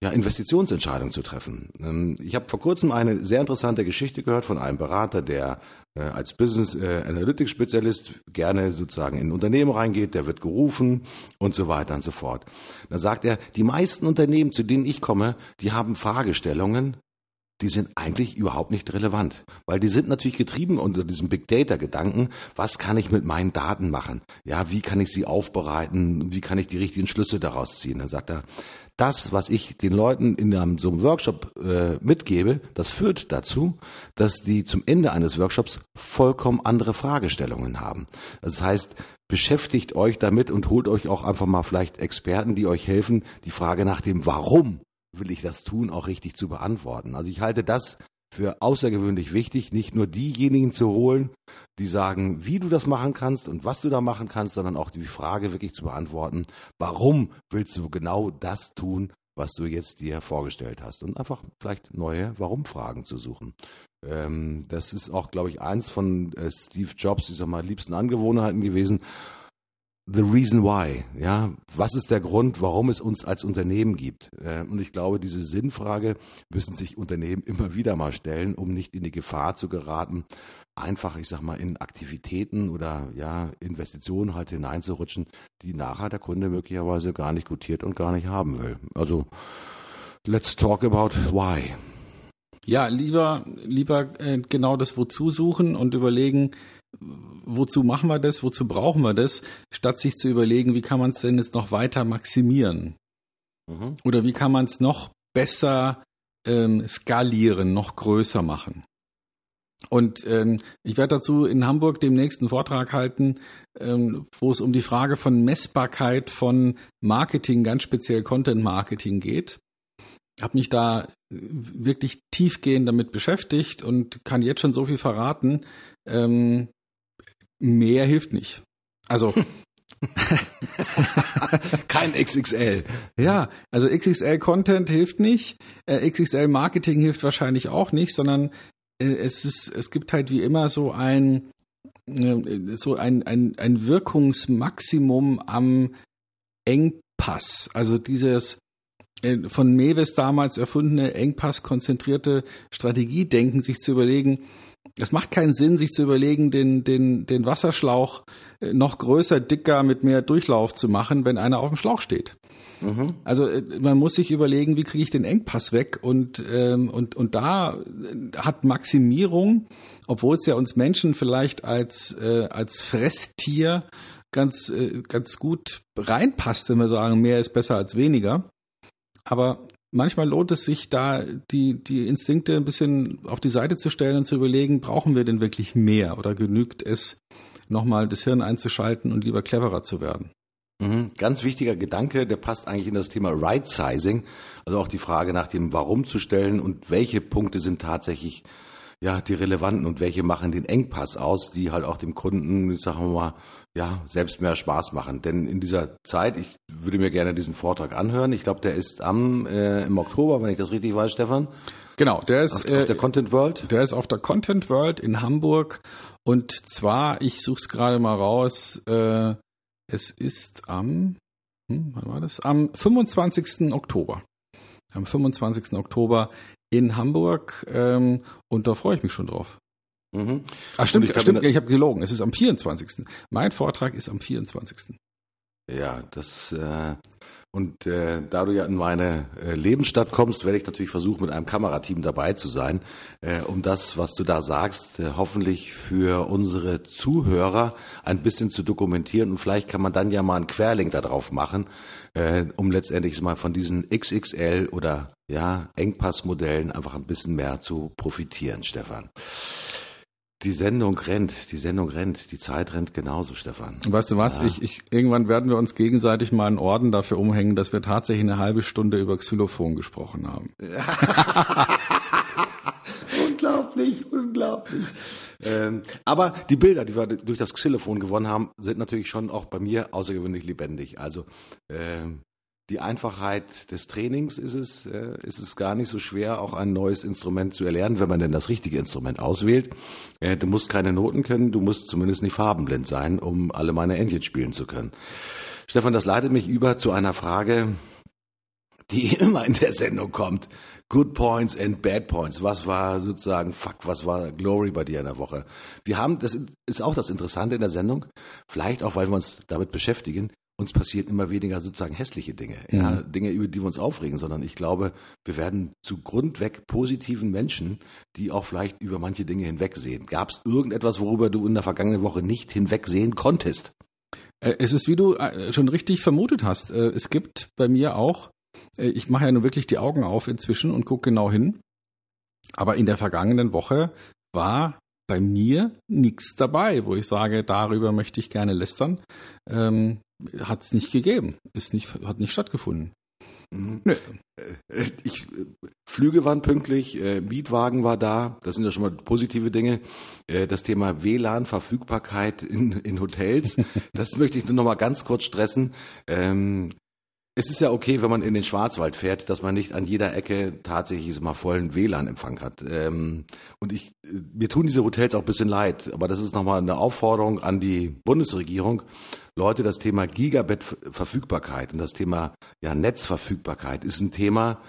ja, Investitionsentscheidungen zu treffen. Ähm, ich habe vor kurzem eine sehr interessante Geschichte gehört von einem Berater, der als Business äh, Analytics Spezialist gerne sozusagen in ein Unternehmen reingeht, der wird gerufen und so weiter und so fort. Da sagt er, die meisten Unternehmen, zu denen ich komme, die haben Fragestellungen, die sind eigentlich überhaupt nicht relevant, weil die sind natürlich getrieben unter diesem Big Data Gedanken, was kann ich mit meinen Daten machen? Ja, wie kann ich sie aufbereiten? Wie kann ich die richtigen Schlüsse daraus ziehen? Dann sagt er, das, was ich den Leuten in einem, so einem Workshop äh, mitgebe, das führt dazu, dass die zum Ende eines Workshops vollkommen andere Fragestellungen haben. Das heißt, beschäftigt euch damit und holt euch auch einfach mal vielleicht Experten, die euch helfen, die Frage nach dem Warum will ich das tun, auch richtig zu beantworten. Also ich halte das für außergewöhnlich wichtig, nicht nur diejenigen zu holen, die sagen, wie du das machen kannst und was du da machen kannst, sondern auch die Frage wirklich zu beantworten, warum willst du genau das tun, was du jetzt dir vorgestellt hast und einfach vielleicht neue Warum-Fragen zu suchen. Ähm, das ist auch, glaube ich, eins von äh, Steve Jobs, ich sag mal, liebsten Angewohnheiten gewesen, the reason why. Ja, was ist der Grund, warum es uns als Unternehmen gibt? Äh, und ich glaube, diese Sinnfrage müssen sich Unternehmen immer wieder mal stellen, um nicht in die Gefahr zu geraten, einfach, ich sag mal, in Aktivitäten oder ja, Investitionen halt hineinzurutschen, die nachher der Kunde möglicherweise gar nicht gutiert und gar nicht haben will. Also, let's talk about why. Ja, lieber, lieber äh, genau das Wozu suchen und überlegen, wozu machen wir das, wozu brauchen wir das, statt sich zu überlegen, wie kann man es denn jetzt noch weiter maximieren? Mhm. Oder wie kann man es noch besser ähm, skalieren, noch größer machen? Und ähm, ich werde dazu in Hamburg demnächst einen Vortrag halten, ähm, wo es um die Frage von Messbarkeit von Marketing, ganz speziell Content Marketing geht. Habe mich da wirklich tiefgehend damit beschäftigt und kann jetzt schon so viel verraten. Ähm, mehr hilft nicht. Also Kein XXL. Ja, also XXL Content hilft nicht, äh, XXL Marketing hilft wahrscheinlich auch nicht, sondern äh, es ist, es gibt halt wie immer so ein, äh, so ein, ein, ein Wirkungsmaximum am Engpass. Also dieses äh, von Mewes damals erfundene Engpass-konzentrierte Strategiedenken, sich zu überlegen, es macht keinen Sinn, sich zu überlegen, den, den, den Wasserschlauch äh, noch größer, dicker, mit mehr Durchlauf zu machen, wenn einer auf dem Schlauch steht. Mhm. Also äh, man muss sich überlegen, wie kriege ich den Engpass weg und, ähm, und, und da äh, hat Maximierung, obwohl es ja uns Menschen vielleicht als, äh, als Fresstier ganz, äh, ganz gut reinpasst, wenn wir sagen, mehr ist besser als weniger. Aber manchmal lohnt es sich da, die, die Instinkte ein bisschen auf die Seite zu stellen und zu überlegen, brauchen wir denn wirklich mehr oder genügt es, nochmal das Hirn einzuschalten und lieber cleverer zu werden? Mhm. Ganz wichtiger Gedanke, der passt eigentlich in das Thema Right Sizing, also auch die Frage nach dem Warum zu stellen und welche Punkte sind tatsächlich ja, die relevanten und welche machen den Engpass aus, die halt auch dem Kunden, sagen wir mal, ja, selbst mehr Spaß machen. Denn in dieser Zeit, ich würde mir gerne diesen Vortrag anhören. Ich glaube, der ist am äh, im Oktober, wenn ich das richtig weiß, Stefan. Genau, der ist auf, äh, auf der Content World. Der ist auf der Content World in Hamburg und zwar, ich suche es gerade mal raus. Äh, es ist am, hm, wann war das? Am 25. Oktober. Am 25. Oktober in Hamburg ähm, und da freue ich mich schon drauf. Mhm. Ach stimmt, ich stimmt, ich habe gelogen. Es ist am 24. Mein Vortrag ist am 24. Ja, das äh, und äh, da du ja in meine äh, Lebensstadt kommst, werde ich natürlich versuchen, mit einem Kamerateam dabei zu sein, äh, um das, was du da sagst, äh, hoffentlich für unsere Zuhörer ein bisschen zu dokumentieren. Und vielleicht kann man dann ja mal einen Querlink darauf machen, äh, um letztendlich mal von diesen XXL oder ja Engpassmodellen einfach ein bisschen mehr zu profitieren, Stefan. Die Sendung rennt, die Sendung rennt, die Zeit rennt genauso, Stefan. Weißt du was? Ja. Ich, ich, irgendwann werden wir uns gegenseitig mal einen Orden dafür umhängen, dass wir tatsächlich eine halbe Stunde über Xylophon gesprochen haben. unglaublich, unglaublich. Ähm, aber die Bilder, die wir durch das Xylophon gewonnen haben, sind natürlich schon auch bei mir außergewöhnlich lebendig. Also ähm, die Einfachheit des Trainings ist es, äh, ist es gar nicht so schwer, auch ein neues Instrument zu erlernen, wenn man denn das richtige Instrument auswählt. Äh, du musst keine Noten können, du musst zumindest nicht farbenblind sein, um alle meine Entchen spielen zu können. Stefan, das leitet mich über zu einer Frage, die immer in der Sendung kommt. Good Points and Bad Points. Was war sozusagen Fuck, was war Glory bei dir in der Woche? Wir haben, das ist auch das Interessante in der Sendung, vielleicht auch, weil wir uns damit beschäftigen, uns passiert immer weniger sozusagen hässliche Dinge, mhm. ja, Dinge, über die wir uns aufregen, sondern ich glaube, wir werden zu grundweg positiven Menschen, die auch vielleicht über manche Dinge hinwegsehen. Gab es irgendetwas, worüber du in der vergangenen Woche nicht hinwegsehen konntest? Äh, es ist, wie du äh, schon richtig vermutet hast. Äh, es gibt bei mir auch, ich mache ja nur wirklich die Augen auf inzwischen und gucke genau hin. Aber in der vergangenen Woche war bei mir nichts dabei, wo ich sage, darüber möchte ich gerne lästern. Ähm, hat es nicht gegeben, ist nicht, hat nicht stattgefunden. Mhm. Nö. Äh, ich, Flüge waren pünktlich, äh, Mietwagen war da, das sind ja schon mal positive Dinge. Äh, das Thema WLAN-Verfügbarkeit in, in Hotels, das möchte ich nur noch mal ganz kurz stressen. Ähm, es ist ja okay, wenn man in den Schwarzwald fährt, dass man nicht an jeder Ecke tatsächlich mal vollen WLAN-Empfang hat. Ähm, und ich, mir tun diese Hotels auch ein bisschen leid, aber das ist nochmal eine Aufforderung an die Bundesregierung. Leute, das Thema Gigabit-Verfügbarkeit und das Thema ja, Netzverfügbarkeit ist ein Thema,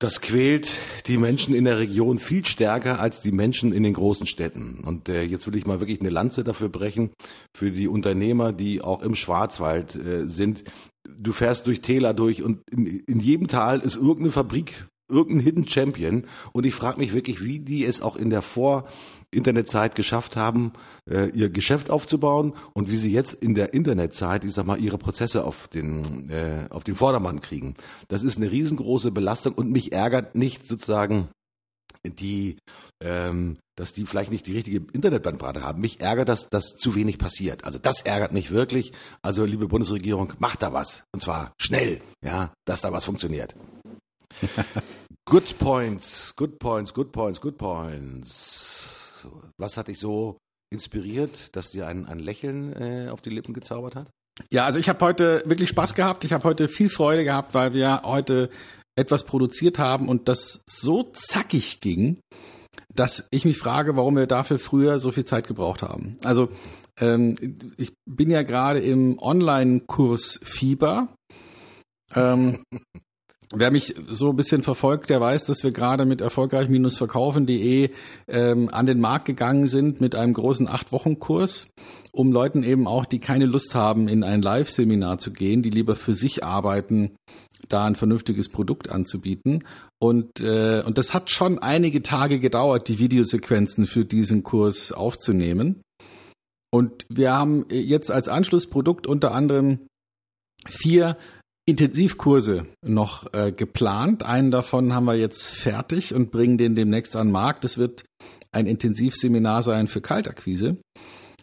das quält die Menschen in der Region viel stärker als die Menschen in den großen Städten. Und äh, jetzt will ich mal wirklich eine Lanze dafür brechen, für die Unternehmer, die auch im Schwarzwald äh, sind. Du fährst durch Täler durch und in, in jedem Tal ist irgendeine Fabrik, irgendein Hidden Champion. Und ich frage mich wirklich, wie die es auch in der Vor- Internetzeit geschafft haben, äh, ihr Geschäft aufzubauen und wie sie jetzt in der Internetzeit, ich sag mal, ihre Prozesse auf den, äh, auf den Vordermann kriegen. Das ist eine riesengroße Belastung und mich ärgert nicht sozusagen die, ähm, dass die vielleicht nicht die richtige Internetbandbreite haben. Mich ärgert, dass das zu wenig passiert. Also das ärgert mich wirklich. Also liebe Bundesregierung, macht da was. Und zwar schnell, ja, dass da was funktioniert. good points, good points, good points, good points. Was hat dich so inspiriert, dass dir ein, ein Lächeln äh, auf die Lippen gezaubert hat? Ja, also ich habe heute wirklich Spaß gehabt. Ich habe heute viel Freude gehabt, weil wir heute etwas produziert haben und das so zackig ging, dass ich mich frage, warum wir dafür früher so viel Zeit gebraucht haben. Also ähm, ich bin ja gerade im Online-Kurs Fieber. Ähm, Wer mich so ein bisschen verfolgt, der weiß, dass wir gerade mit erfolgreich-verkaufen.de ähm, an den Markt gegangen sind mit einem großen Acht-Wochen-Kurs, um Leuten eben auch, die keine Lust haben, in ein Live-Seminar zu gehen, die lieber für sich arbeiten, da ein vernünftiges Produkt anzubieten. Und, äh, und das hat schon einige Tage gedauert, die Videosequenzen für diesen Kurs aufzunehmen. Und wir haben jetzt als Anschlussprodukt unter anderem vier Intensivkurse noch äh, geplant. Einen davon haben wir jetzt fertig und bringen den demnächst an den Markt. Das wird ein Intensivseminar sein für Kaltakquise,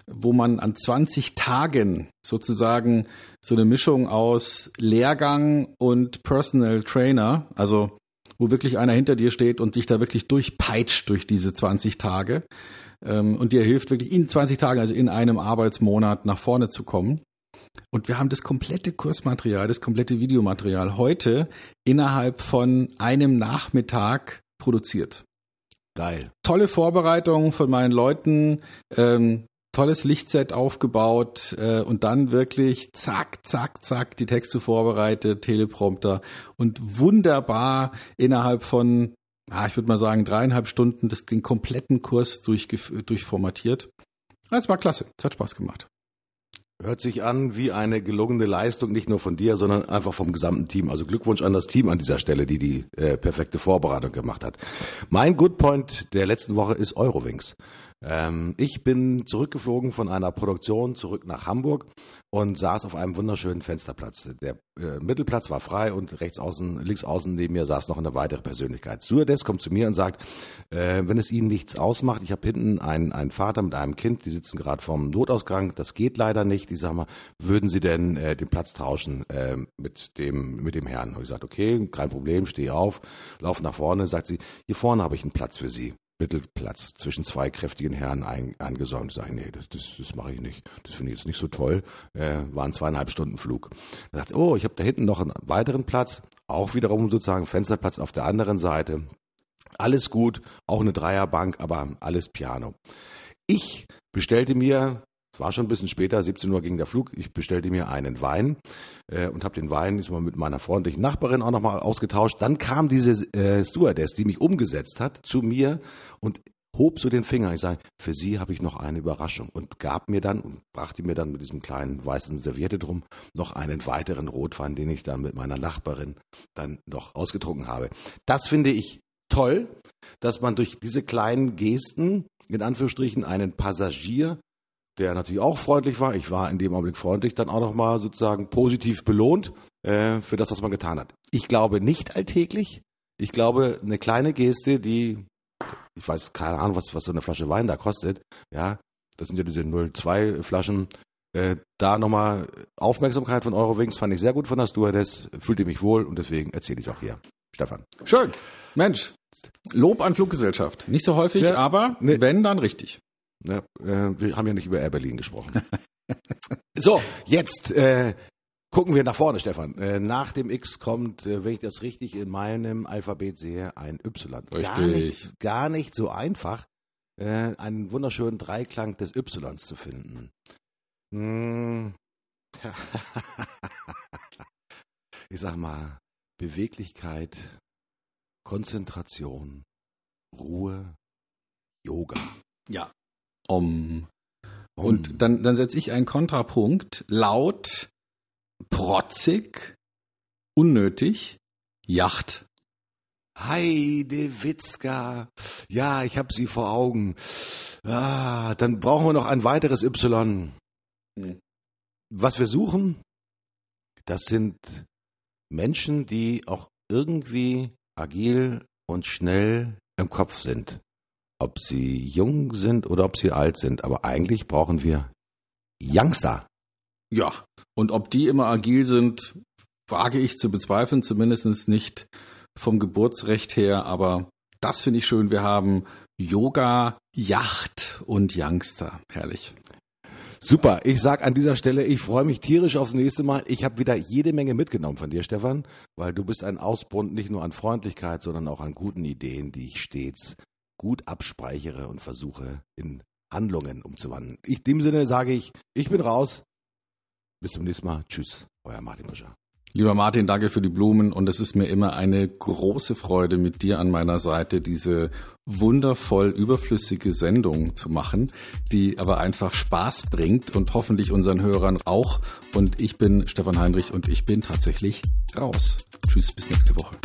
wo man an 20 Tagen sozusagen so eine Mischung aus Lehrgang und Personal Trainer, also wo wirklich einer hinter dir steht und dich da wirklich durchpeitscht durch diese 20 Tage ähm, und dir hilft wirklich in 20 Tagen, also in einem Arbeitsmonat nach vorne zu kommen. Und wir haben das komplette Kursmaterial, das komplette Videomaterial heute innerhalb von einem Nachmittag produziert. Geil. Tolle Vorbereitung von meinen Leuten, ähm, tolles Lichtset aufgebaut äh, und dann wirklich zack, zack, zack die Texte vorbereitet, Teleprompter und wunderbar innerhalb von, ah, ich würde mal sagen, dreieinhalb Stunden das, den kompletten Kurs durchformatiert. Das war klasse, es hat Spaß gemacht. Hört sich an wie eine gelungene Leistung, nicht nur von dir, sondern einfach vom gesamten Team. Also Glückwunsch an das Team an dieser Stelle, die die äh, perfekte Vorbereitung gemacht hat. Mein Good Point der letzten Woche ist Eurowings. Ähm, ich bin zurückgeflogen von einer Produktion zurück nach Hamburg und saß auf einem wunderschönen Fensterplatz. Der äh, Mittelplatz war frei und rechts außen, links außen neben mir saß noch eine weitere Persönlichkeit. Stewardess kommt zu mir und sagt, äh, wenn es Ihnen nichts ausmacht, ich habe hinten einen, einen Vater mit einem Kind, die sitzen gerade vorm Notausgang, das geht leider nicht. Die sagen mal, würden Sie denn äh, den Platz tauschen äh, mit dem mit dem Herrn? Und ich sagte, okay, kein Problem, stehe auf, laufe nach vorne, sagt sie, hier vorne habe ich einen Platz für Sie. Mittelplatz zwischen zwei kräftigen Herren ein, eingesäumt. Ich sage, nee, das, das, das mache ich nicht. Das finde ich jetzt nicht so toll. Äh, war ein zweieinhalb Stunden Flug. Da dachte, oh, ich habe da hinten noch einen weiteren Platz, auch wiederum sozusagen Fensterplatz auf der anderen Seite. Alles gut, auch eine Dreierbank, aber alles Piano. Ich bestellte mir war schon ein bisschen später, 17 Uhr ging der Flug. Ich bestellte mir einen Wein äh, und habe den Wein ist mal mit meiner freundlichen Nachbarin auch nochmal ausgetauscht. Dann kam diese äh, Stewardess, die mich umgesetzt hat, zu mir und hob so den Finger. Ich sage, für Sie habe ich noch eine Überraschung und gab mir dann und brachte mir dann mit diesem kleinen weißen Serviette drum noch einen weiteren Rotwein, den ich dann mit meiner Nachbarin dann noch ausgetrunken habe. Das finde ich toll, dass man durch diese kleinen Gesten in Anführungsstrichen einen Passagier der natürlich auch freundlich war. Ich war in dem Augenblick freundlich, dann auch nochmal sozusagen positiv belohnt äh, für das, was man getan hat. Ich glaube nicht alltäglich. Ich glaube, eine kleine Geste, die, ich weiß keine Ahnung, was, was so eine Flasche Wein da kostet, ja, das sind ja diese 02 Flaschen, äh, da nochmal Aufmerksamkeit von Eurowings fand ich sehr gut von der Stewardess, fühlte mich wohl und deswegen erzähle ich es auch hier. Stefan. Schön. Mensch, Lob an Fluggesellschaft. Nicht so häufig, ja, aber nee. wenn, dann richtig. Ja, äh, wir haben ja nicht über Air Berlin gesprochen. so, jetzt äh, gucken wir nach vorne, Stefan. Äh, nach dem X kommt, äh, wenn ich das richtig in meinem Alphabet sehe, ein Y. Richtig. Gar nicht, gar nicht so einfach, äh, einen wunderschönen Dreiklang des Ys zu finden. Hm. ich sag mal, Beweglichkeit, Konzentration, Ruhe, Yoga. Ja, Om. Und dann, dann setze ich einen Kontrapunkt. Laut, protzig, unnötig, Yacht. Heide Witzka. Ja, ich habe sie vor Augen. Ah, dann brauchen wir noch ein weiteres Y. Hm. Was wir suchen, das sind Menschen, die auch irgendwie agil und schnell im Kopf sind ob sie jung sind oder ob sie alt sind. Aber eigentlich brauchen wir Youngster. Ja, und ob die immer agil sind, wage ich zu bezweifeln, zumindest nicht vom Geburtsrecht her. Aber das finde ich schön. Wir haben Yoga, Yacht und Youngster. Herrlich. Super, ich sag an dieser Stelle, ich freue mich tierisch aufs nächste Mal. Ich habe wieder jede Menge mitgenommen von dir, Stefan, weil du bist ein Ausbund nicht nur an Freundlichkeit, sondern auch an guten Ideen, die ich stets gut abspeichere und versuche in Handlungen umzuwandeln. In dem Sinne sage ich, ich bin raus. Bis zum nächsten Mal. Tschüss, euer Martin Buscher. Lieber Martin, danke für die Blumen und es ist mir immer eine große Freude, mit dir an meiner Seite diese wundervoll überflüssige Sendung zu machen, die aber einfach Spaß bringt und hoffentlich unseren Hörern auch. Und ich bin Stefan Heinrich und ich bin tatsächlich raus. Tschüss, bis nächste Woche.